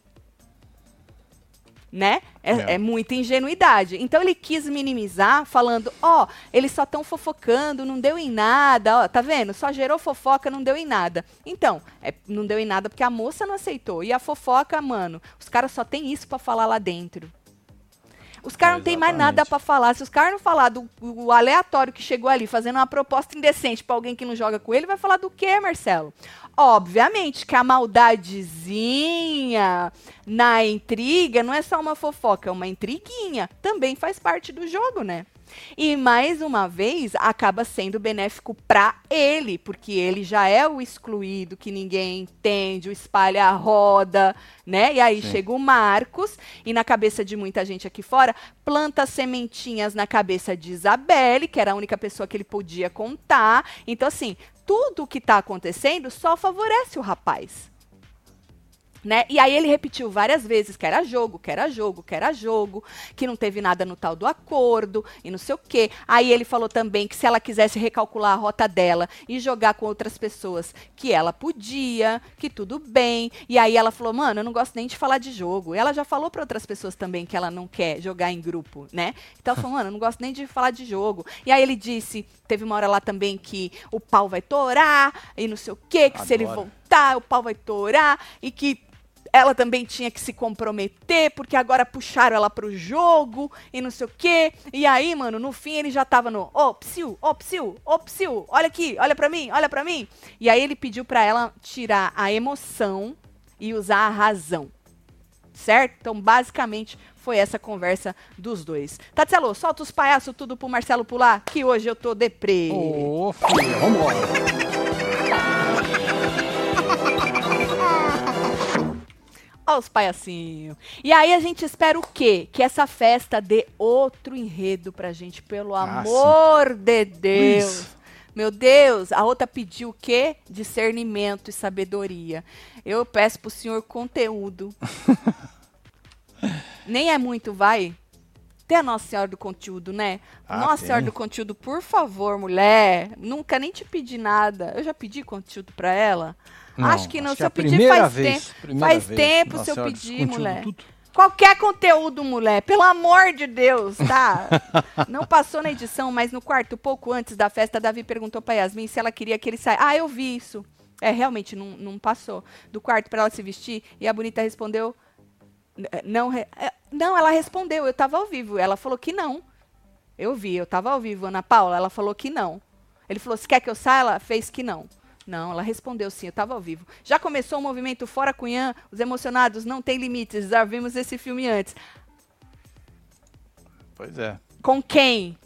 Né? É, É. é muita ingenuidade. Então ele quis minimizar, falando: ó, eles só estão fofocando, não deu em nada, ó, tá vendo? Só gerou fofoca, não deu em nada. Então, é, não deu em nada porque a moça não aceitou. E a fofoca, mano, os caras só tem isso pra falar lá dentro. Os caras não tem mais nada pra falar. Se os caras não falar do o aleatório que chegou ali fazendo uma proposta indecente pra alguém que não joga com ele, vai falar do quê, Marcelo? Obviamente que a maldadezinha na intriga não é só uma fofoca, é uma intriguinha. Também faz parte do jogo, né? E mais uma vez acaba sendo benéfico pra ele, porque ele já é o excluído que ninguém entende, o espalha a roda, né? E aí Sim. chega o Marcos e na cabeça de muita gente aqui fora planta sementinhas na cabeça de Isabelle, que era a única pessoa que ele podia contar. Então assim, tudo o que tá acontecendo só favorece o rapaz. Né? E aí ele repetiu várias vezes que era jogo, que era jogo, que era jogo, que não teve nada no tal do acordo e não sei o quê. Aí ele falou também que se ela quisesse recalcular a rota dela e jogar com outras pessoas, que ela podia, que tudo bem. E aí ela falou: "Mano, eu não gosto nem de falar de jogo". Ela já falou para outras pessoas também que ela não quer jogar em grupo, né? Então ela falou: "Mano, eu não gosto nem de falar de jogo". E aí ele disse, teve uma hora lá também que o pau vai torar e não sei o quê, que se ele Adoro. voltar, o pau vai torar e que ela também tinha que se comprometer, porque agora puxaram ela pro jogo e não sei o quê. E aí, mano, no fim ele já tava no, ô, psiu, ô, psiu, ô, psiu, olha aqui, olha pra mim, olha pra mim. E aí ele pediu pra ela tirar a emoção e usar a razão. Certo? Então, basicamente, foi essa conversa dos dois. Tatselo, solta os palhaços tudo pro Marcelo pular, que hoje eu tô deprê. Ô, filha, vambora. Ó os palhacinhos. E aí a gente espera o quê? Que essa festa dê outro enredo pra gente, pelo Ah, amor de Deus. Isso. Meu Deus, a outra pediu o quê? Discernimento e sabedoria. Eu peço pro senhor conteúdo. Nem é muito, vai? Tem a Nossa Senhora do Conteúdo, né? Ah, Nossa tem. Senhora do Conteúdo, por favor, mulher. Nunca nem te pedi nada. Eu já pedi conteúdo pra ela? Não, acho que não. acho Se é eu pedir faz vez, tempo. Faz vez. tempo Nossa se eu pedir, mulher. tudo. Qualquer conteúdo, mulher, pelo amor de Deus, tá? Não passou na edição, mas no quarto, pouco antes da festa, Davi perguntou pra Yasmin se ela queria que ele saia. Ah, eu vi isso. É, realmente, não, não passou. Do quarto pra ela se vestir, e a bonita respondeu. "N- Não, é, não, ela respondeu, eu tava ao vivo. Ela falou que não. Eu vi, eu tava ao vivo, Ana Paula. Ela falou que não. Ele falou: se quer que eu saia? Ela fez que não. Não, ela respondeu sim, eu tava ao vivo. Já começou o movimento Fora Cunhã, os emocionados não têm limites. Já vimos esse filme antes. Pois é. Com quem?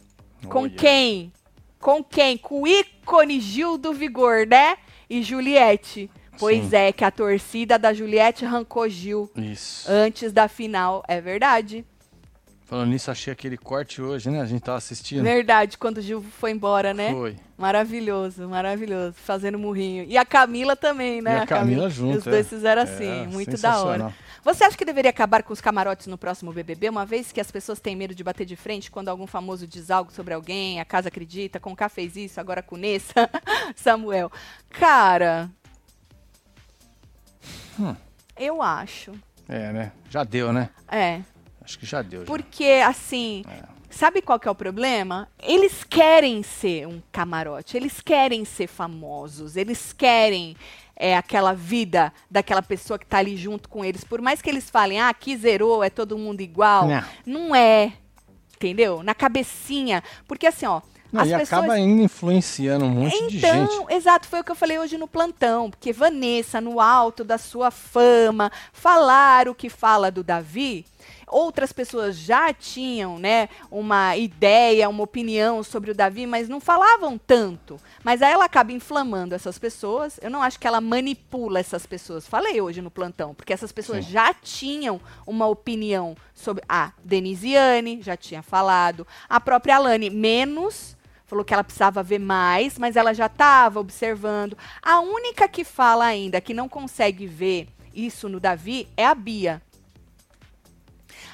Com Olha. quem? Com quem? Com o ícone Gil do Vigor, né? E Juliette. Pois Sim. é, que a torcida da Juliette arrancou Gil Isso. antes da final. É verdade. Falando nisso, achei aquele corte hoje, né? A gente tava assistindo. Verdade, quando o Gil foi embora, né? Foi. Maravilhoso, maravilhoso. Fazendo murrinho. E a Camila também, né? E a Camila junto, Os dois é. fizeram É, assim. muito da hora. Você acha que deveria acabar com os camarotes no próximo BBB, uma vez que as pessoas têm medo de bater de frente quando algum famoso diz algo sobre alguém, a casa acredita, Conká fez isso, agora com Nessa, Samuel. Cara, Hum. eu acho. É, né? Já deu, né? É, Acho que já deu. já. porque assim, sabe qual que é o problema? Eles querem ser um camarote, eles querem ser famosos, eles querem é, aquela vida daquela pessoa que tá ali junto com eles. Por mais que eles falem, ah, aqui zerou, é todo mundo igual. Não. Não é. Entendeu? Na cabecinha. Porque assim, ó. Não, as e pessoas. acaba ainda influenciando um monte de gente. Então, exato, foi o que eu falei hoje no plantão, porque Vanessa, no alto da sua fama, falar o que fala do Davi, outras pessoas já tinham, né, uma ideia, uma opinião sobre o Davi, mas não falavam tanto. Mas aí ela acaba inflamando essas pessoas. Eu não acho que ela manipula essas pessoas. Falei hoje no plantão, porque essas pessoas Sim. já tinham uma opinião sobre a Denisiane, já tinha falado, a própria Alane menos falou que ela precisava ver mais, mas ela já estava observando. A única que fala ainda que não consegue ver isso no Davi é a Bia.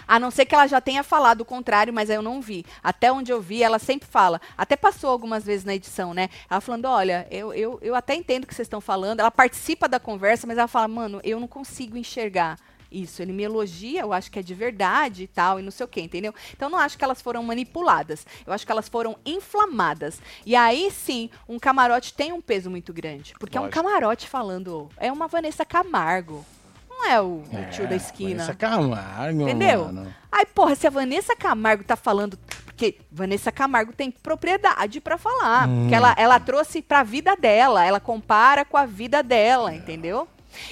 A não ser que ela já tenha falado o contrário, mas eu não vi. Até onde eu vi, ela sempre fala. Até passou algumas vezes na edição, né? Ela falando: olha, eu, eu, eu até entendo o que vocês estão falando. Ela participa da conversa, mas ela fala: mano, eu não consigo enxergar isso. Ele me elogia, eu acho que é de verdade e tal, e não sei o quê, entendeu? Então, não acho que elas foram manipuladas. Eu acho que elas foram inflamadas. E aí, sim, um camarote tem um peso muito grande. Porque é um Lógico. camarote falando. É uma Vanessa Camargo. Não é o, o tio da É, esquina. Vanessa Camargo, Entendeu? mano. Aí, porra, se a Vanessa Camargo tá falando. Porque Vanessa Camargo tem propriedade pra falar. Hum. Porque ela, ela trouxe pra vida dela. Ela compara com a vida dela, entendeu?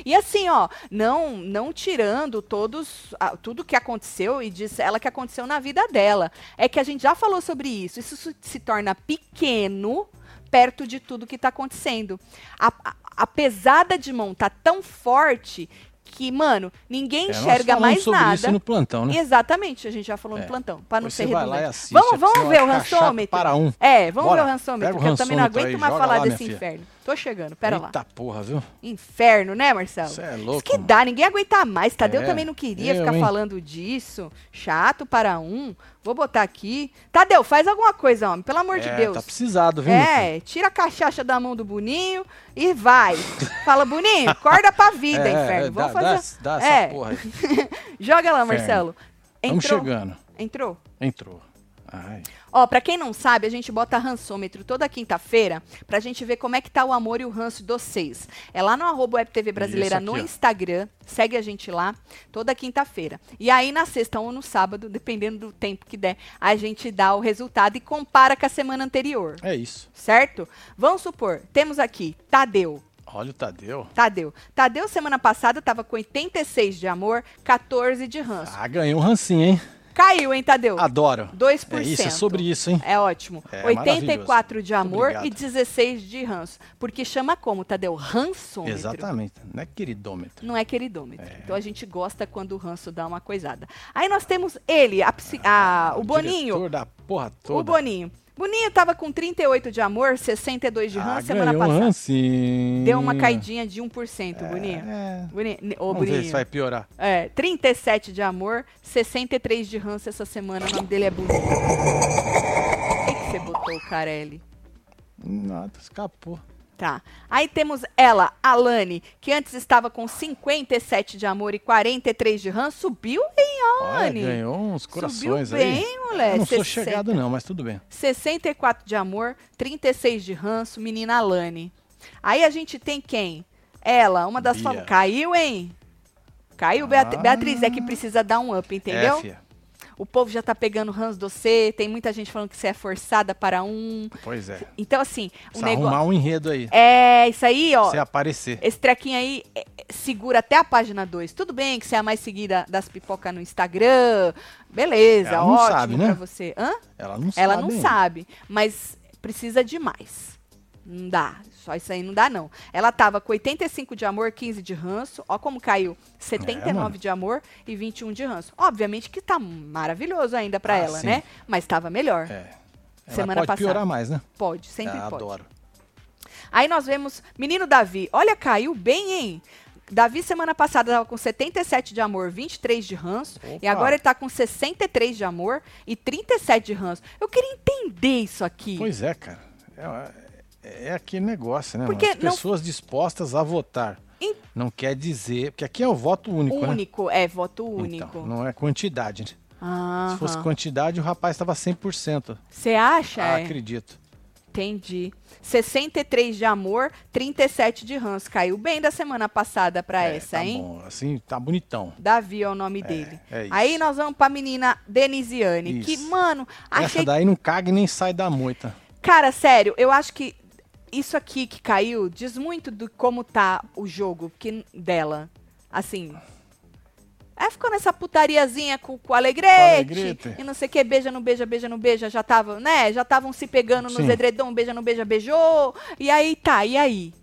E assim, ó, não não tirando todos a- tudo que aconteceu e disse ela que aconteceu na vida dela. É que a gente já falou sobre isso. Isso se- se torna pequeno perto de tudo que tá acontecendo. A, a, a pesada de mão tá tão forte que, mano, ninguém É, enxerga mais sobre nada. isso no plantão, né? Exatamente, a gente já falou É. no plantão, para não ser redundante. assiste, vamos vamos ver o rançômetro? chato para um. É, vamos Bora, ver o rançômetro, pega o que eu também não aguento aí, mais falar lá, desse minha filha. Tô chegando, pera lá. Eita porra, viu? Inferno, né, Marcelo? Você é Isso louco. que dá, ninguém aguenta mais. Tadeu É, também não queria eu, ficar hein? falando disso. Chato para um. Vou botar aqui. Tadeu, faz alguma coisa, homem, pelo amor de É, Deus. Tá precisado, viu? É, tira a cachaça da mão do Boninho e vai. Fala, Boninho, acorda pra vida, É, inferno. é, Vamos dá, fazer. dá, dá É. essa porra aí. Joga lá, Inferno. Marcelo. Estamos Entrou? chegando. Entrou? Entrou. Ai, Ó, pra quem não sabe, a gente bota rançômetro toda quinta-feira pra gente ver como é que tá o amor e o ranço de vocês. É lá no arroba WebTV Brasileira aqui, no ó. Instagram. Segue a gente lá toda quinta-feira. E aí na sexta ou no sábado, dependendo do tempo que der, a gente dá o resultado e compara com a semana anterior. é isso. Certo? Vamos supor, temos aqui Tadeu. Olha o Tadeu. Tadeu. Tadeu, semana passada, tava com 86 de amor, 14 de ranço. Ah, ganhou um rancinho, hein? Caiu, hein, Tadeu? Adoro. 2%. É isso, é sobre isso, hein? É ótimo. É 84 de maravilhoso. amor e obrigado. 16 de ranço. Porque chama como, Tadeu? Rançômetro. Exatamente. Não é queridômetro. Não é queridômetro. É. Então a gente gosta quando o ranço dá uma coisada. Aí nós temos ele, a a- o Boninho. Diretor da porra toda. O Boninho. Boninho tava com 38 de amor, 62 de ranço ah, semana ganhou passada. rancinho. Deu uma caidinha de 1%, Boninho. É. Boninho. Ô, Vamos ver Boninho. se vai piorar. É, 37 de amor, 63 de ranço essa semana. O nome dele é Bonito. O que, que você botou, Carelli? Nada, escapou. Tá. Aí temos ela, Alane, que antes estava com 57 de amor e 43 de ranço. Subiu bem, Olha, Alane. ganhou uns Subiu corações bem, aí. moleque. Eu não sou 60. chegado não, mas tudo bem. 64 de amor, 36 de ranço, menina Alane. Aí a gente tem quem? Ela, uma das famosas. Caiu, hein? Caiu, Beat- Ah. Beatriz, é que precisa dar um up, entendeu? É. O povo já tá pegando ranço do C, tem muita gente falando que você é forçada para um. Pois é. Então, assim, o Precisa negócio. arrumar um enredo aí. É, isso aí, ó. Você aparecer. Esse trequinho aí é, é, segura até a página 2. Tudo bem que você é a mais seguida das pipocas no Instagram. Beleza, Ela não ótimo sabe, né? pra você. Hã? Ela não Ela sabe. não ainda. sabe, mas precisa de mais. Não dá. Só isso aí não dá, não. Ela tava com 85 de amor, 15 de ranço. Ó como caiu. 79 mano. de amor e 21 de ranço. Obviamente que tá maravilhoso ainda pra Ah, ela, sim. né? Mas tava melhor. É. Ela Semana pode passada. piorar mais, né? Pode, sempre Ah, pode. adoro. Aí nós vemos menino Davi. Olha, caiu bem, hein? Davi semana passada tava com 77 de amor, 23 de ranço, e Opa. agora ele tá com 63 de amor e 37 de ranço. Eu queria entender isso aqui. Pois é, cara. É, é aquele negócio, né? Porque mano? As não- pessoas dispostas a votar. Em- Não quer dizer. Porque aqui é o voto único, né? único, é voto único. Então, não é quantidade. né? Se fosse quantidade, o rapaz estava 100%. Você acha? Ah, É, acredito. Entendi. 63 de amor, 37 de ranço. Caiu bem da semana passada pra É, essa, tá hein? bom. Assim, tá bonitão. Davi é o nome dele. é isso. Aí nós vamos pra menina Denisiane, que, Isso. mano, Essa achei daí não caga e nem sai da moita. Cara, sério, eu acho que isso aqui que caiu diz muito do como tá o jogo que, dela. Assim. Ela ficou nessa putariazinha com, com o Alegrete, Alegrete. e não sei o que, beija, não beija, beija, não beija, já tava, né? Já estavam se pegando nos edredom, beija, não beija, beijou. E aí tá, e aí?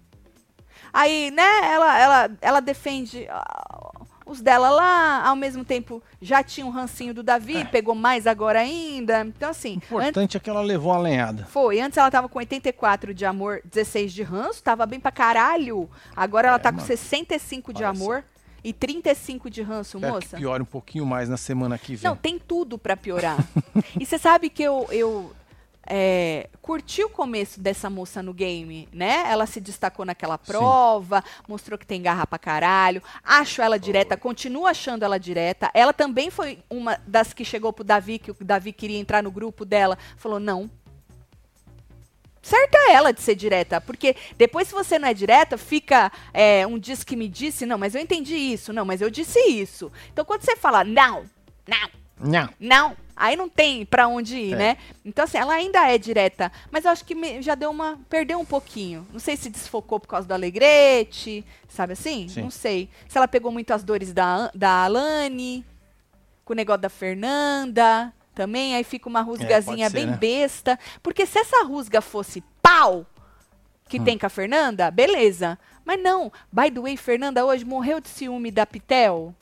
Aí, né, ela, ela, ela defende ah, os dela lá, ao mesmo tempo já tinha um rancinho do Davi, pegou mais agora ainda. Então, assim, O importante é que ela levou uma lenhada. foi. Antes ela tava com 84 de amor, 16 de ranço, tava bem pra caralho. Agora ela É, tá com mano. 65 de Olha só. amor e 35 de ranço, Espero moça. que piore um pouquinho mais na semana que vem. Não, tem tudo pra piorar. e você sabe que eu, eu é, curti o começo dessa moça no game, né? Ela se destacou naquela prova, mostrou que tem garra pra caralho. Acho ela direta, continuo achando ela direta. Ela também foi uma das que chegou pro Davi, que o Davi queria entrar no grupo dela. Falou, não. Certa é ela de ser direta, porque depois se você não é direta, fica é, um diz que me disse, não, mas eu entendi isso, não, mas eu disse isso. Então quando você fala, não, não, Nha. não. Aí não tem pra onde ir, É. né? Então, assim, ela ainda é direta. Mas eu acho que já deu uma. Perdeu um pouquinho. Não sei se desfocou por causa do Alegrete, sabe assim? Sim. Não sei. Se ela pegou muito as dores da, da Alane, com o negócio da Fernanda também. Aí fica uma rusgazinha É, ser, bem né? besta. Porque se essa rusga fosse pau que Hum. tem com a Fernanda, beleza. Mas não. By the way, Fernanda hoje morreu de ciúme da Pitel.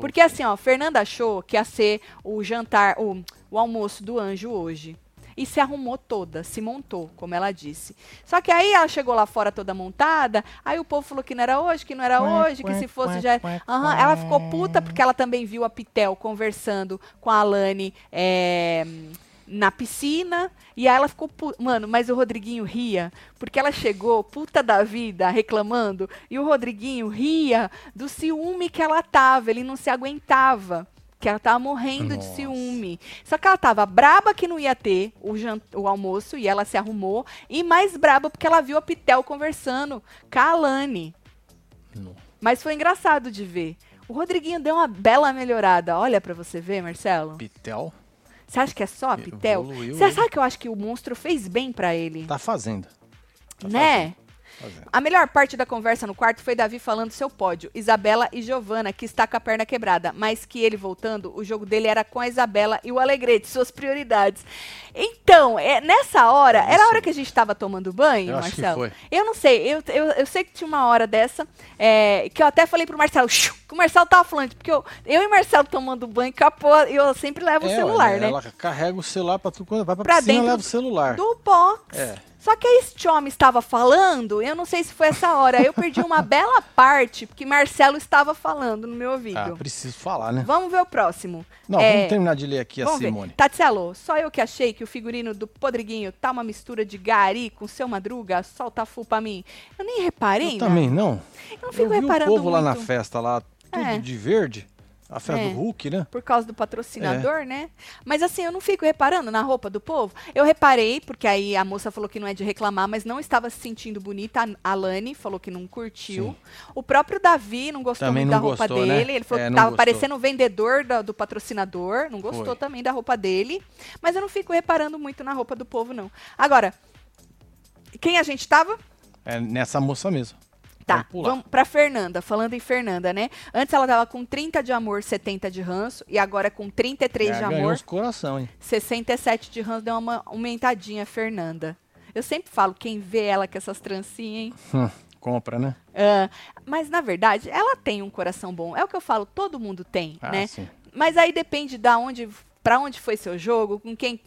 Porque assim, ó, Fernanda achou que ia ser o jantar, o, o almoço do anjo hoje. E se arrumou toda, se montou, como ela disse. Só que aí ela chegou lá fora toda montada, aí o povo falou que não era hoje, que não era hoje, que se fosse já. Aham, ela ficou puta porque ela também viu a Pitel conversando com a Alane é, na piscina. E aí ela ficou puta. Mano, mas o Rodriguinho ria, porque ela chegou puta da vida reclamando, e o Rodriguinho ria do ciúme que ela tava, ele não se aguentava. que ela tava morrendo de Nossa. ciúme. Só que ela tava braba que não ia ter o, o almoço e ela se arrumou. E mais braba porque ela viu a Pitel conversando com a Alane. Não. Mas foi engraçado de ver. O Rodriguinho deu uma bela melhorada. Olha pra você ver, Marcelo. Pitel Você acha que é só a Pitel? Evoluiu Você sabe que eu acho que o monstro fez bem pra ele? tá fazendo. Tá né? fazendo. A melhor parte da conversa no quarto foi Davi falando seu pódio, Isabela e Giovana, que está com a perna quebrada, mas que ele voltando, o jogo dele era com a Isabela e o Alegrete, suas prioridades. Então, é, nessa hora, era a hora que a gente estava tomando banho, Eu Marcelo? Eu não sei, eu, eu, eu sei que tinha uma hora dessa, é, que eu até falei pro Marcelo, "Shoo", que o Marcelo tava falando, porque eu, eu e o Marcelo tomando banho, capô, eu sempre levo o É, celular, olha, né? Ela carrega o celular pra tudo quando vai pra, Pra piscina, dentro leva o celular. Do box. É. Só que aí esse homem estava falando, eu não sei se foi essa hora, eu perdi uma bela parte, porque Marcelo estava falando no meu ouvido. Ah, preciso falar, né? Vamos ver o próximo. Não, É, vamos terminar de ler aqui a Vamos ver. Simone. Tatselo, só eu que achei que o figurino do Podriguinho tá uma mistura de Gari com seu Madruga, solta full pra mim. Eu nem reparei, Eu né? também não. Eu não fico Eu vi o reparando povo lá na muito. festa, lá, tudo É. de verde. A festa É. do Hulk, né? Por causa do patrocinador, né? Mas assim, eu não fico reparando na roupa do povo. Eu reparei, porque aí a moça falou que não é de reclamar, mas não estava se sentindo bonita. A Lani falou que não curtiu. Sim. O próprio Davi não gostou Também muito não da roupa gostou, né? dele. Ele falou É, que não tava gostou. parecendo o vendedor da- do patrocinador. Não gostou Foi. também da roupa dele. Mas eu não fico reparando muito na roupa do povo, não. Agora, quem a gente tava? É nessa moça mesmo. Tá, Vamos pra Fernanda, falando em Fernanda, né? Antes ela tava com 30 de amor, 70 de ranço, e agora com 33 É, de amor, os coração, hein? 67 de ranço, deu uma aumentadinha, Fernanda. Eu sempre falo, quem vê ela com essas trancinhas, hein? Hum, compra, né? Ah, mas, na verdade, ela tem um coração bom. É o que eu falo, todo mundo tem, Ah, né? sim. Mas aí depende da onde, para onde foi seu jogo, com quem,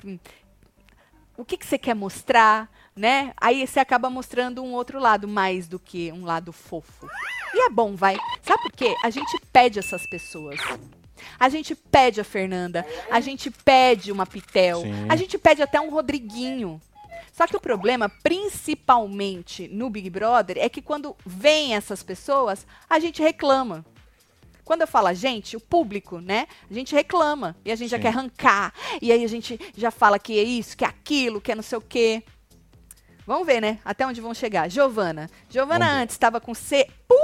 o que, que você quer mostrar, né? Aí você acaba mostrando um outro lado mais do que um lado fofo. E é bom, vai. Sabe por quê? A gente pede essas pessoas. A gente pede a Fernanda, a gente pede uma Pitel, Sim. a gente pede até um Rodriguinho. Só que o problema, principalmente no Big Brother, é que quando vem essas pessoas, a gente reclama. Quando eu falo a gente, o público, né? A gente reclama e a gente já Sim. quer arrancar. E aí a gente já fala que é isso, que é aquilo, que é não sei o quê. Vamos ver, né? Até onde vão chegar. Giovana. Giovana Vamos antes estava com C. Pu!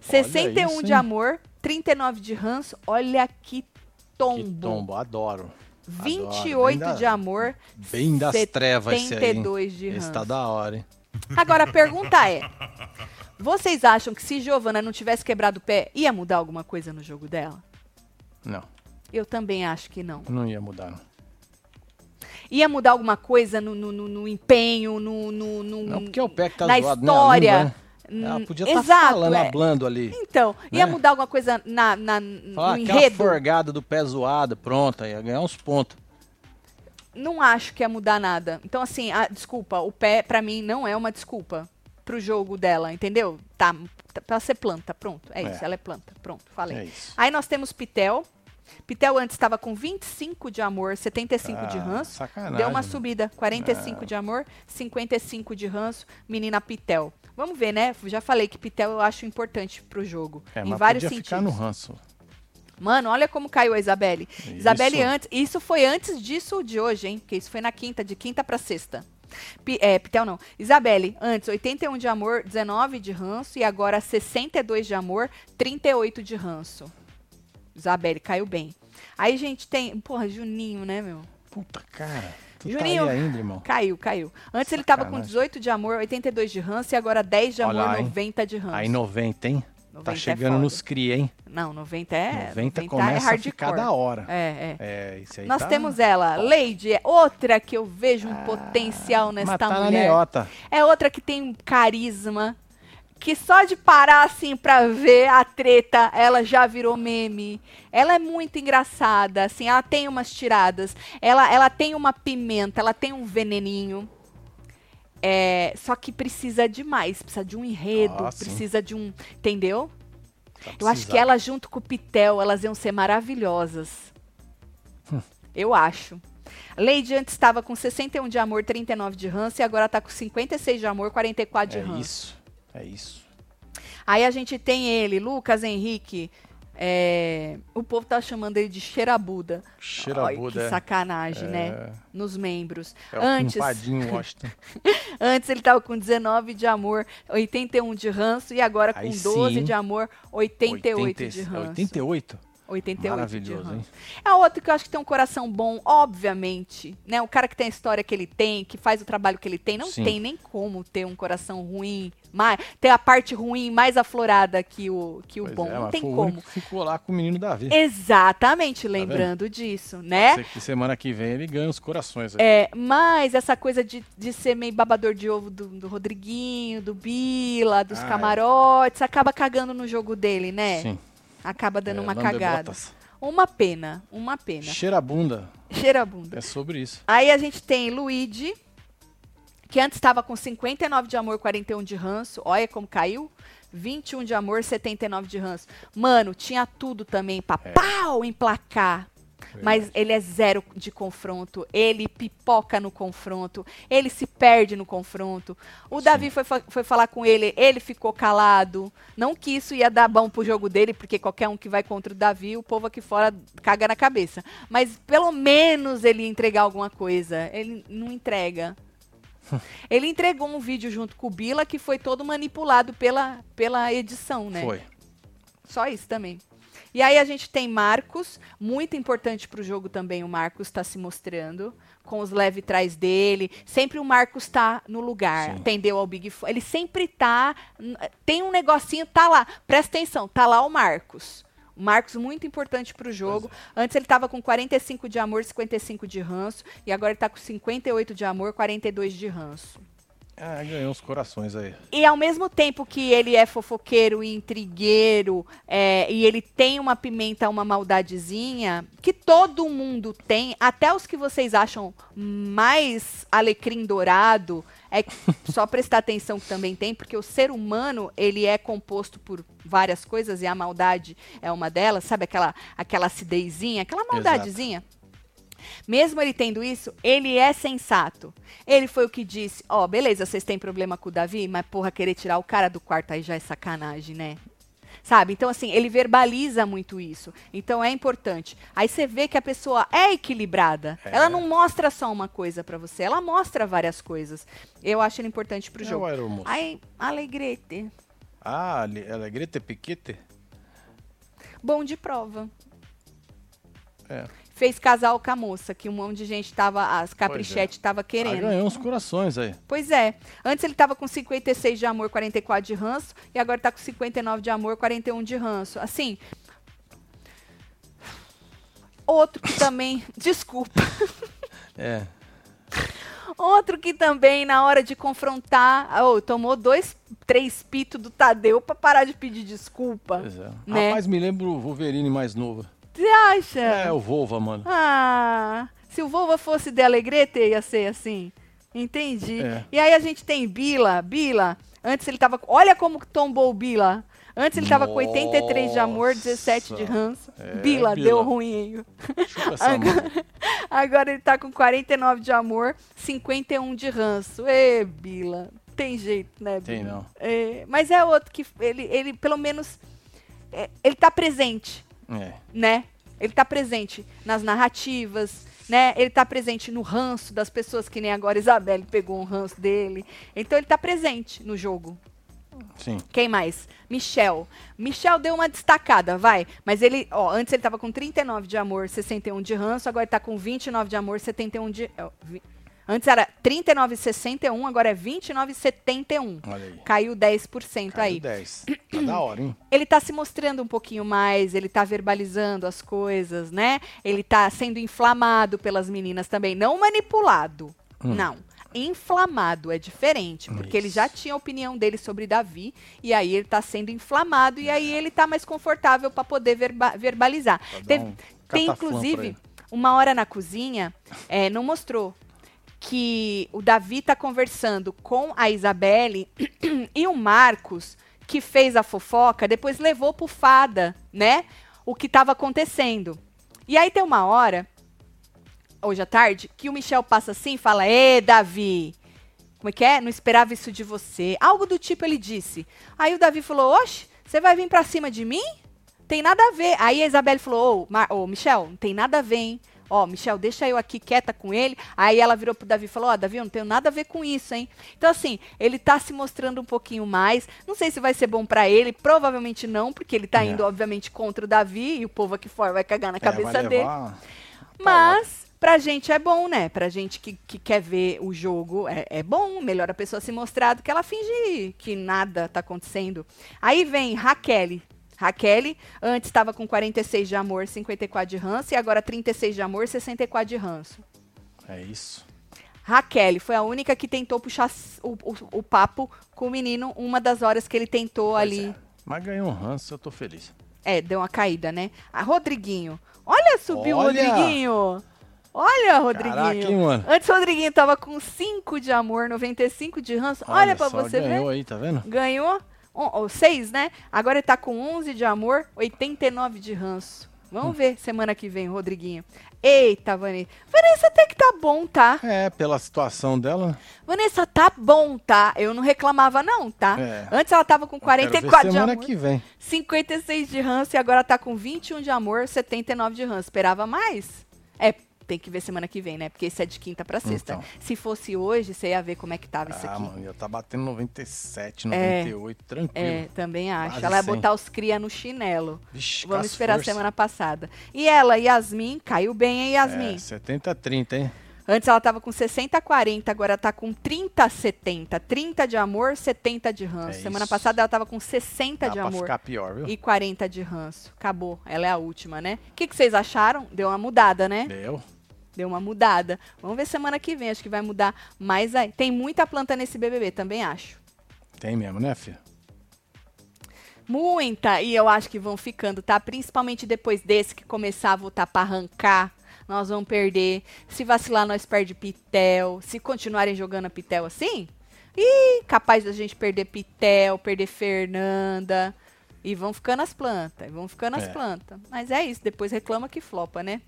61 isso, de amor, 39 de ranço. Olha que tombo. Que tombo, adoro. 28 Adoro. De da- amor, Bem das trevas esse aí. hein? 72 de Esse ranço. tá da hora, hein? Agora a pergunta é: vocês acham que se Giovana não tivesse quebrado o pé, ia mudar alguma coisa no jogo dela? Não, Eu também acho que não. não ia mudar, não. Ia mudar alguma coisa no, no- no- no empenho, no, no, no- Não, porque é o pé que tá na zoado, né? História. língua, né? Ela Hum, podia estar exato, falando, é. hablando ali. Então, ia Né? mudar alguma coisa na, na, no Falar aquela enredo? forgada do pé zoado, pronto, ia ganhar uns pontos. Não acho que ia mudar nada. Então, assim, a- desculpa, o pé, pra mim, não é uma desculpa pro jogo dela, entendeu? Tá, tá pra ser planta, pronto. É, É. isso, ela é planta, pronto, falei. É. Aí nós temos Pitel. Pitel antes estava com 25 de amor, 75 de Ah, ranço. sacanagem, Deu uma subida, 45 de amor, 55 de ranço, menina Pitel. Vamos ver, né? Já falei que Pitel eu acho importante pro jogo. É, em mas vários podia sentidos. ficar no ranço. Mano, olha como caiu a Isabelle. Isabelle Isso. antes. Isso foi antes disso de hoje, hein? Porque isso foi na quinta, de quinta pra sexta. Pi- é, Pitel não. Isabelle, antes 81 de amor, 19 de ranço. E agora 62 de amor, 38 de ranço. Isabelle, caiu bem. Aí, gente, tem. Porra, Juninho, né, meu? Puta, cara. Tu Juninho. tá ainda, irmão. Caiu, caiu. Antes ele tava com Sacanagem. 18 de amor, 82 de ranço. E agora 10 de Olha amor, lá, hein? 90 de ranço. Aí 90, hein? 90 Tá é chegando foda. nos cria, hein? Não, 90 é. 90 é começa a hardcore. ficar da hora. É, é. É, isso aí Nós tá... temos ela, Lady, é outra que eu vejo um potencial nesta Mas tá na mulher. neota. É outra que tem um carisma, que só de parar assim pra ver a treta, ela já virou meme. Ela é muito engraçada, assim, ela tem umas tiradas, ela, ela tem uma pimenta, ela tem um veneninho. É, só que precisa de mais, precisa de um enredo, Ah, precisa de um, entendeu? Tá Eu acho que ela junto com o Pitel, elas iam ser maravilhosas. Hum. Eu acho. Lady antes estava com 61 de amor, 39 de ranço, e agora tá com 56 de amor, 44 de É ranço. isso. É isso. Aí a gente tem ele, Lucas Henrique. É, o povo tá chamando ele de cheirabuda. Cheirabuda, que é. sacanagem, É. né? Nos membros. É Antes, Washington. antes ele tava com 19 de amor, 81 de ranço, e agora com Aí 12 sim. de amor, 88 80 de ranço. 88? 88 de Maravilhoso, hein? É outro que eu acho que tem um coração bom, obviamente, né? O cara que tem a história que ele tem, que faz o trabalho que ele tem, não Sim. tem nem como ter um coração ruim, mais, ter a parte ruim mais aflorada que o, que o Pois bom. é, não tem como. ficou lá com o menino Davi. Exatamente, lembrando disso, né? Sei que semana que vem ele ganha os corações. aí. É, mas essa coisa de, de ser meio babador de ovo do, do Rodriguinho, do Bila, dos Ah, é. camarotes, acaba cagando no jogo dele, né? Sim. Acaba dando É, uma cagada. Uma pena, uma pena. Cheira a bunda. Cheira a bunda. É sobre isso. Aí a gente tem Luigi, que antes estava com 59 de amor, 41 de ranço. Olha como caiu. 21 de amor, 79 de ranço. Mano, tinha tudo também pra É. pau emplacar. Mas ele é zero de confronto. Ele pipoca no confronto. Ele se perde no confronto. O Davi foi, foi falar com ele, ele ficou calado. Não que isso ia dar bom pro jogo dele, porque qualquer um que vai contra o Davi, o povo aqui fora caga na cabeça. Mas pelo menos ele ia entregar alguma coisa. Ele não entrega. ele entregou um vídeo junto com o Bila que foi todo manipulado pela, pela edição, né? Foi. Só isso também. E aí a gente tem Marcos, muito importante pro jogo também o Marcos está se mostrando, com os leve trás dele. Sempre o Marcos tá no lugar, Sim. atendeu ao Big Fo- Ele sempre tá. Tem um negocinho, tá lá. Presta atenção, tá lá o Marcos. O Marcos muito importante pro jogo. é. Antes ele tava com 45 de amor, 55 de ranço. E agora ele tá com 58 de amor, 42 de ranço. Ah, ganhou uns corações aí. E ao mesmo tempo que ele é fofoqueiro e intrigueiro, é, e ele tem uma pimenta, uma maldadezinha, que todo mundo tem, até os que vocês acham mais alecrim dourado, é só prestar atenção que também tem, porque o ser humano, ele é composto por várias coisas, e a maldade é uma delas, sabe aquela, aquela acidezinha, aquela maldadezinha? Mesmo ele tendo isso, ele é sensato. Ele foi o que disse: Ó, beleza, vocês têm problema com o Davi, mas porra, querer tirar o cara do quarto aí já é sacanagem, né? Sabe? Então, assim, ele verbaliza muito isso. Então é importante. Aí você vê que a pessoa é equilibrada. É. Ela não mostra só uma coisa pra você, ela mostra várias coisas. Eu acho ele importante pro É jogo. Aí, Alegrete. Ah, Ale- Alegrete Piquete? Bom de prova. É. Fez casal com a moça, que um monte de gente tava. As caprichete tava Ah, querendo. ganhou uns corações aí. Pois é. Antes ele tava com 56 de amor, 44 de ranço. E agora tá com 59 de amor, 41 de ranço. Assim. Outro que também. Desculpa. É. Outro que também, na hora de confrontar. Oh, tomou dois, três pitos do Tadeu pra parar de pedir desculpa. Pois é. Né? Rapaz, me lembra o Wolverine mais novo. Você acha? É, o Volva, mano. Ah, se o Volva fosse de Alegrete, ia ser assim. Entendi. É. E aí a gente tem Bila. Bila, antes ele tava. Olha como tombou o Bila. Antes ele tava com 83 de amor, 17 de ranço. É, Bila, Bila. deu ruim, mão. Agora ele tá com 49 de amor, 51 de ranço. Ê, Bila. Tem jeito, né, Bila? Tem não. É, mas é outro que ele, ele pelo menos. é, ele tá presente É. né? Ele tá presente nas narrativas, né? Ele tá presente no ranço das pessoas, que nem agora Isabelle pegou um ranço dele. Então ele tá presente no jogo. Sim. Quem mais? Michel. Michel deu uma destacada, vai. Mas ele, ó, antes ele tava com 39 de amor, 61 de ranço, agora ele tá com 29 de amor, 71 de. ó, Antes era 39,61, agora é 29,71. Olha aí. Caiu 10% Caiu aí. 10. Tá da hora, hein? ele tá se mostrando um pouquinho mais, ele tá verbalizando as coisas, né? Ele tá sendo inflamado pelas meninas também, não manipulado. Não. Inflamado é diferente, porque ele já Isso. tinha a opinião dele sobre Davi e aí ele tá sendo inflamado e aí ele tá mais confortável para poder verba- verbalizar. Dar Teve- um tem inclusive uma hora na cozinha, é, não mostrou que o Davi tá conversando com a Isabelle e o Marcos, que fez a fofoca, depois levou pro Fada, né? O que tava acontecendo. E aí tem uma hora, hoje à tarde, que o Michel passa assim e fala: Ê, Davi, como é que é? Não esperava isso de você. Algo do tipo ele disse. Aí o Davi falou: Oxe, você vai vir pra cima de mim? tem nada a ver. Aí a Isabelle falou, ô, ô, Michel, não tem nada a ver, hein? Ó, Michel, deixa eu aqui quieta com ele. Aí ela virou pro Davi e falou, ó, Davi, eu não tenho nada a ver com isso, hein? Então, assim, ele tá se mostrando um pouquinho mais. Não sei se vai ser bom pra ele, provavelmente não, porque ele tá É. indo, obviamente, contra o Davi e o povo aqui fora vai cagar na É, cabeça dele. levar- Mas pra gente é bom, né? Pra gente que, que quer ver o jogo, é, é bom. Melhor a pessoa se mostrar do que ela fingir que nada tá acontecendo. Aí vem Raquel. Raquel, antes estava com 46 de amor, 54 de ranço, e agora 36 de amor, 64 de ranço. É isso. Raquel foi a única que tentou puxar o, o- o papo com o menino uma das horas que ele tentou Pois ali. é. Mas ganhou um ranço, eu tô feliz. É, deu uma caída, né? A Rodriguinho. Olha, subiu Olha! o Rodriguinho. Olha, Rodriguinho. Caraca, hein, mano? Antes o Rodriguinho tava com 5 de amor, 95 de ranço. Olha, pra só, você ganhou ver. aí, tá vendo? Ganhou 6, né? Agora ele tá com 11 de amor, 89 de ranço. Vamos ver semana que vem, Rodriguinho. Eita, Vanessa. Vanessa até que tá bom, tá? É, pela situação dela. Vanessa tá bom, tá? Eu não reclamava não, tá? É. Antes ela tava com Eu quero ver 44 de semana amor. que vem. 56 de ranço e agora tá com 21 de amor, 79 de ranço. Esperava mais? É, tem que ver semana que vem, né? Porque esse é de quinta pra sexta. Então. Se fosse hoje, você ia ver como é que tava isso Ah, aqui. mano, já tá batendo 97, É. 98, tranquilo. É, também acho. Quase ela ia 100. botar os cria no chinelo. Vixe, Vamos esperar a semana passada. E ela, Yasmin, caiu bem, hein, Yasmin? É, 70 30, hein? Antes ela tava com 60 40, agora tá com 30 70. 30 de amor, 70 de ranço. É Semana isso. passada ela tava com 60 Dá de amor. ficar pior, viu? e 40 de ranço. Acabou. Ela é a última, né? O que, que vocês acharam? Deu uma mudada, né? Deu. Deu uma mudada. Vamos ver semana que vem. Acho que vai mudar mais aí. Tem muita planta nesse BBB, também acho. Tem mesmo, né, filho? Muita. E eu acho que vão ficando, tá? Principalmente depois desse que começar a voltar pra arrancar. Nós vamos perder. Se vacilar, nós perde Pitel. Se continuarem jogando a Pitel assim, ih, capaz da gente perder Pitel, perder Fernanda. E vão ficando as plantas. E vão ficando as É. plantas. Mas é isso. Depois reclama que flopa, né?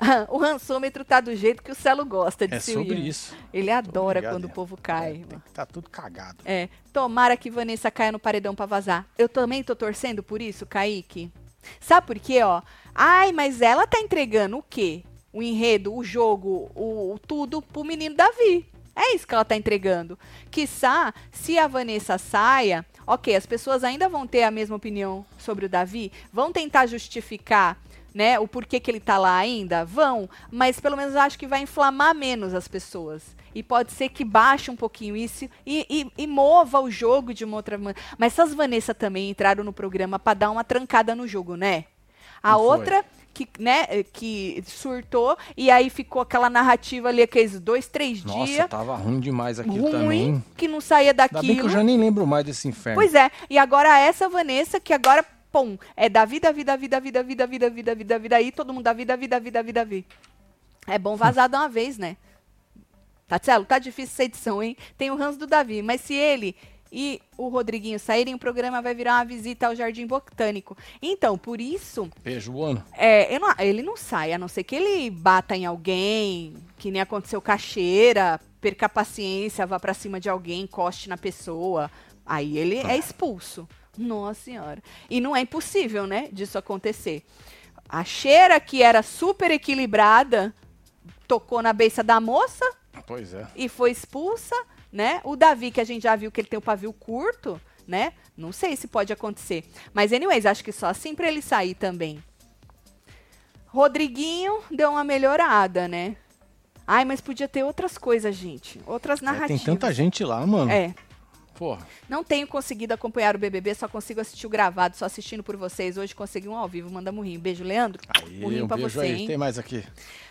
o rançômetro tá do jeito que o Celo gosta, É disse o sobre Ian. isso. Ele adora ligado, quando o povo cai. É, tem que tá tudo cagado. É, tomara que Vanessa caia no paredão pra vazar. Eu também tô torcendo por isso, Kaique. Sabe por quê, ó? Ai, mas ela tá entregando o quê? O enredo, o jogo, o, o tudo pro menino Davi. É isso que ela tá entregando. Quiçá, se a Vanessa saia, ok, as pessoas ainda vão ter a mesma opinião sobre o Davi, vão tentar justificar, né, o porquê que ele tá lá ainda, vão, mas pelo menos eu acho que vai inflamar menos as pessoas. E pode ser que baixe um pouquinho isso e, e- e mova o jogo de uma outra maneira. Mas essas Vanessa também entraram no programa pra dar uma trancada no jogo, né? A Não foi. outra que, né, que surtou e aí ficou aquela narrativa ali, aqueles dois, três Nossa, dias tava ruim demais aquilo ruim, também. que não saía Ainda bem que daquilo. eu já nem lembro mais desse inferno. Pois é, e agora essa Vanessa, que agora, pum, é da vida, vida, vida, vida, vida, vida, vida, vida, vida, aí todo mundo da vida, vida, vida, vida, vida. É bom vazar de uma vez, né? Tatielo, tá difícil essa edição, hein? Tem o Hans do Davi, mas se ele e o Rodriguinho saírem, o programa vai virar uma visita ao Jardim Botânico. Então, por isso, Beijo, ano. é, não- ele não sai, a não ser que ele bata em alguém, que nem aconteceu com a cheira, perca a paciência, vá pra cima de alguém, encoste na pessoa. Aí ele é expulso. Nossa senhora. E não é impossível, né, disso acontecer. A cheira, que era super equilibrada, tocou na beça da moça Pois é. e foi expulsa, né? O Davi, que a gente já viu que ele tem o pavio curto, né? Não sei se pode acontecer. Mas, anyways, acho que só assim pra ele sair também. Rodriguinho deu uma melhorada, né? Ai, mas podia ter outras coisas, gente. Outras É, tem narrativas. tanta gente lá, mano. É, Porra. não tenho conseguido acompanhar o BBB, só consigo assistir o gravado, só assistindo por vocês. Hoje consegui um ao vivo, manda murrinho. Beijo, Leandro. Aí, Murrinho um pra beijo você, aí. hein? Tem mais aqui.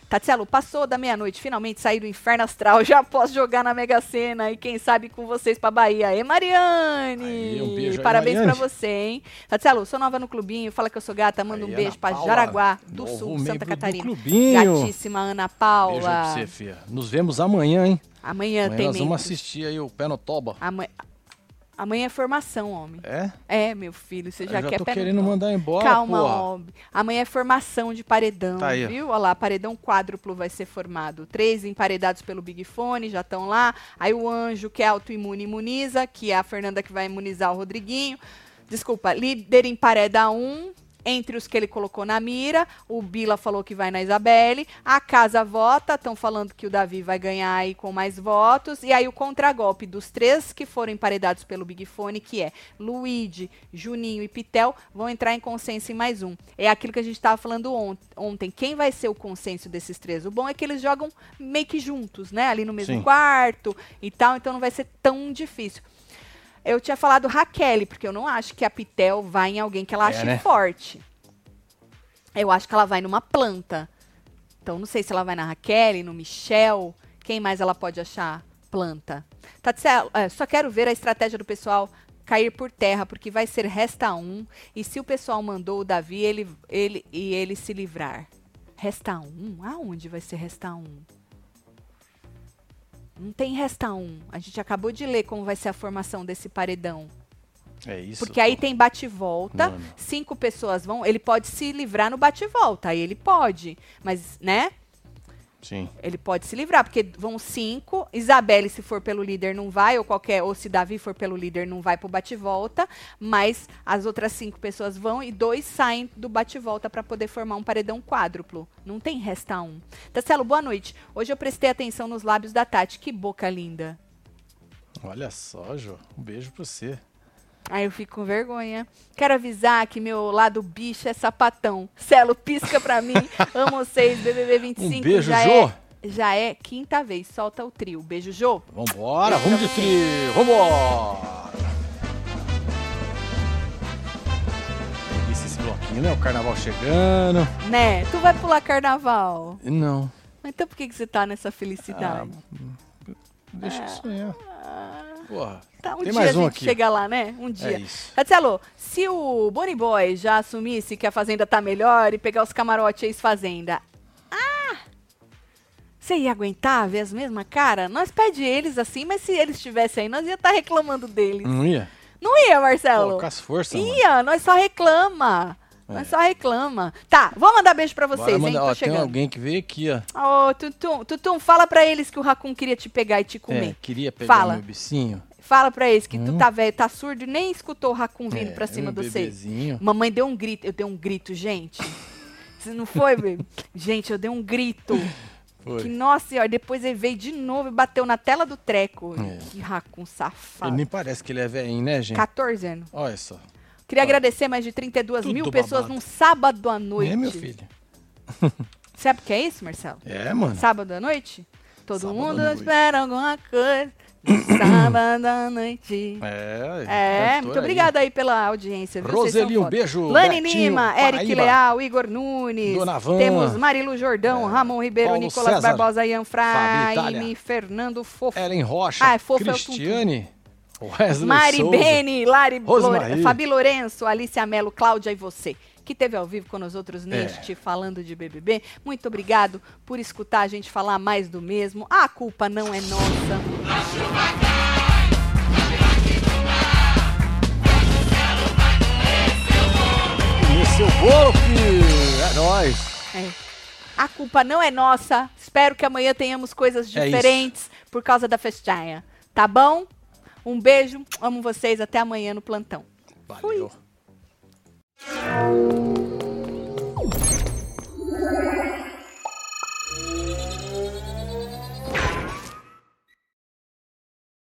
Tatielo, passou da meia-noite, finalmente saí do inferno astral, já posso jogar na Mega Sena e quem sabe com vocês pra Bahia. E Mariane! Aí, um beijo aí, Parabéns Mariane. pra você, hein? Tatielo, sou nova no clubinho, fala que eu sou gata, manda um Aí, beijo Ana pra Paula, Jaraguá, do Sul, Santa Catarina. clubinho. Gatíssima Ana Beijo aí Paula. pra você, filha. Nos vemos amanhã, hein? Amanhã, Amanhã tem nós vamos membros. assistir aí o Pé no Toba. Amanhã... Amanhã é formação, homem. É? É, meu filho, você já, já quer tô no querendo mandar embora, Calma, porra. homem. Amanhã é formação de paredão, Tá aí, viu? Olha lá, paredão quádruplo vai ser formado. Três emparedados pelo Big Fone, já estão lá. Aí o Anjo, que é autoimune, imuniza, que é a Fernanda que vai imunizar o Rodriguinho. Desculpa, líder empareda um, entre os que ele colocou na mira, o Bila falou que vai na Isabelle, a casa vota, estão falando que o Davi vai ganhar aí com mais votos, e aí o contragolpe dos três que foram emparedados pelo Big Fone, que é Luigi, Juninho e Pitel, vão entrar em consenso em mais um. É aquilo que a gente estava falando ont ontem. Quem vai ser o consenso desses três? O bom é que eles jogam meio que juntos, né? Ali no mesmo Sim. quarto e tal, então não vai ser tão difícil. Eu tinha falado Raquel, porque eu não acho que a Pitel vai em alguém que ela É, ache né? forte. Eu acho que ela vai numa planta. Então não sei se ela vai na Raquel, no Michel. Quem mais ela pode achar planta? Tatselo, é, só quero ver a estratégia do pessoal cair por terra, porque vai ser resta um. E se o pessoal mandou o Davi, ele, ele e ele se livrar. Resta um? Aonde vai ser resta um? Não tem resta um. A gente acabou de ler como vai ser a formação desse paredão. É isso. Porque aí tem bate-volta, cinco pessoas vão. Ele pode se livrar no bate-volta, aí ele pode. Mas, né? Sim. Ele pode se livrar, porque vão cinco. Isabelle, se for pelo líder, não vai, ou qualquer, ou se Davi for pelo líder, não vai pro bate-volta. Mas as outras cinco pessoas vão e dois saem do bate-volta para poder formar um paredão quádruplo. Não tem resta um. Tacelo, boa noite. Hoje eu prestei atenção nos lábios da Tati. Que boca linda. Olha só, Jô. Um beijo pra você. Aí eu fico com vergonha. Quero avisar que meu lado bicho é sapatão. Celo, pisca pra mim. Amo vocês, BBB 25. Um beijo, já Jô. É, já é quinta vez. Solta o trio. Beijo, Jô. Vambora, vamos de trio. Vambora. Delícia esse bloquinho, né? O carnaval chegando. Né? Tu vai pular carnaval. Não. Mas Então por que, que você tá nessa felicidade? Deixa eu sonhar. Porra. tá, um tem dia mais a um gente aqui. chega lá, né? Um dia. É isso. Tatielo, se o Bonnie Boy já assumisse que a Fazenda tá melhor e pegar os camarotes ex-Fazenda, ah! Você ia aguentar ver as mesmas caras? Nós pede eles assim, mas se eles estivessem aí, nós ia estar reclamando deles. Não ia? Não ia, Marcelo? Com as forças, mano. Ia, nós só reclama. Nós só reclama. Tá, vou mandar beijo pra vocês, Bora hein? Tô ó, tem alguém que veio aqui, ó. Ô, Tutum, Tutum, fala pra eles que o Raccoon queria te pegar e te É, comer. queria pegar Fala. meu bicinho. Fala pra eles que tu tá velho, tá surdo e nem escutou o Raccoon vindo É, pra cima meu do você. Mamãe deu um grito. Eu dei um grito, gente. Você não foi, bebê? gente, eu dei um grito. Foi. Que, nossa senhora, depois ele veio de novo e bateu na tela do treco. É. Que Raccoon safado. Ele nem parece que ele é velhinho, né, gente? 14 anos. Olha só. Queria agradecer mais de 32 Tudo mil pessoas babado. num sábado à noite. É, meu filho. Sabe o que é isso, Marcelo? É, mano. Sábado à noite? Todo Sábado mundo espera alguma coisa. sábado à noite. É, É, cantora muito aí. obrigada aí pela audiência. Viu? Roseli, um beijo. Lani Betinho, Lima, Eric. Leal, Igor Nunes. Dona Van. Temos Marilu Jordão, Ramon Ribeiro, Paulo Nicolas César, Barbosa, Ian. Fraime, Fernando Fofo. Ellen Rocha, Ah, é fofo é o Cristiane, Wesley Mari Souza. Bene, Lari. Lore- Fabi Lourenço, Alicia Melo, Cláudia e você, que teve ao vivo com nós outros É. neste Falando de BBB. Muito obrigado por escutar a gente falar mais do mesmo. A culpa não é nossa. Nesse o bolo, filho. É nóis. É. A culpa não é nossa. Espero que amanhã tenhamos coisas É diferentes por causa da festinha. Tá bom? Um beijo, amo vocês, até amanhã no plantão. Valeu. Fui.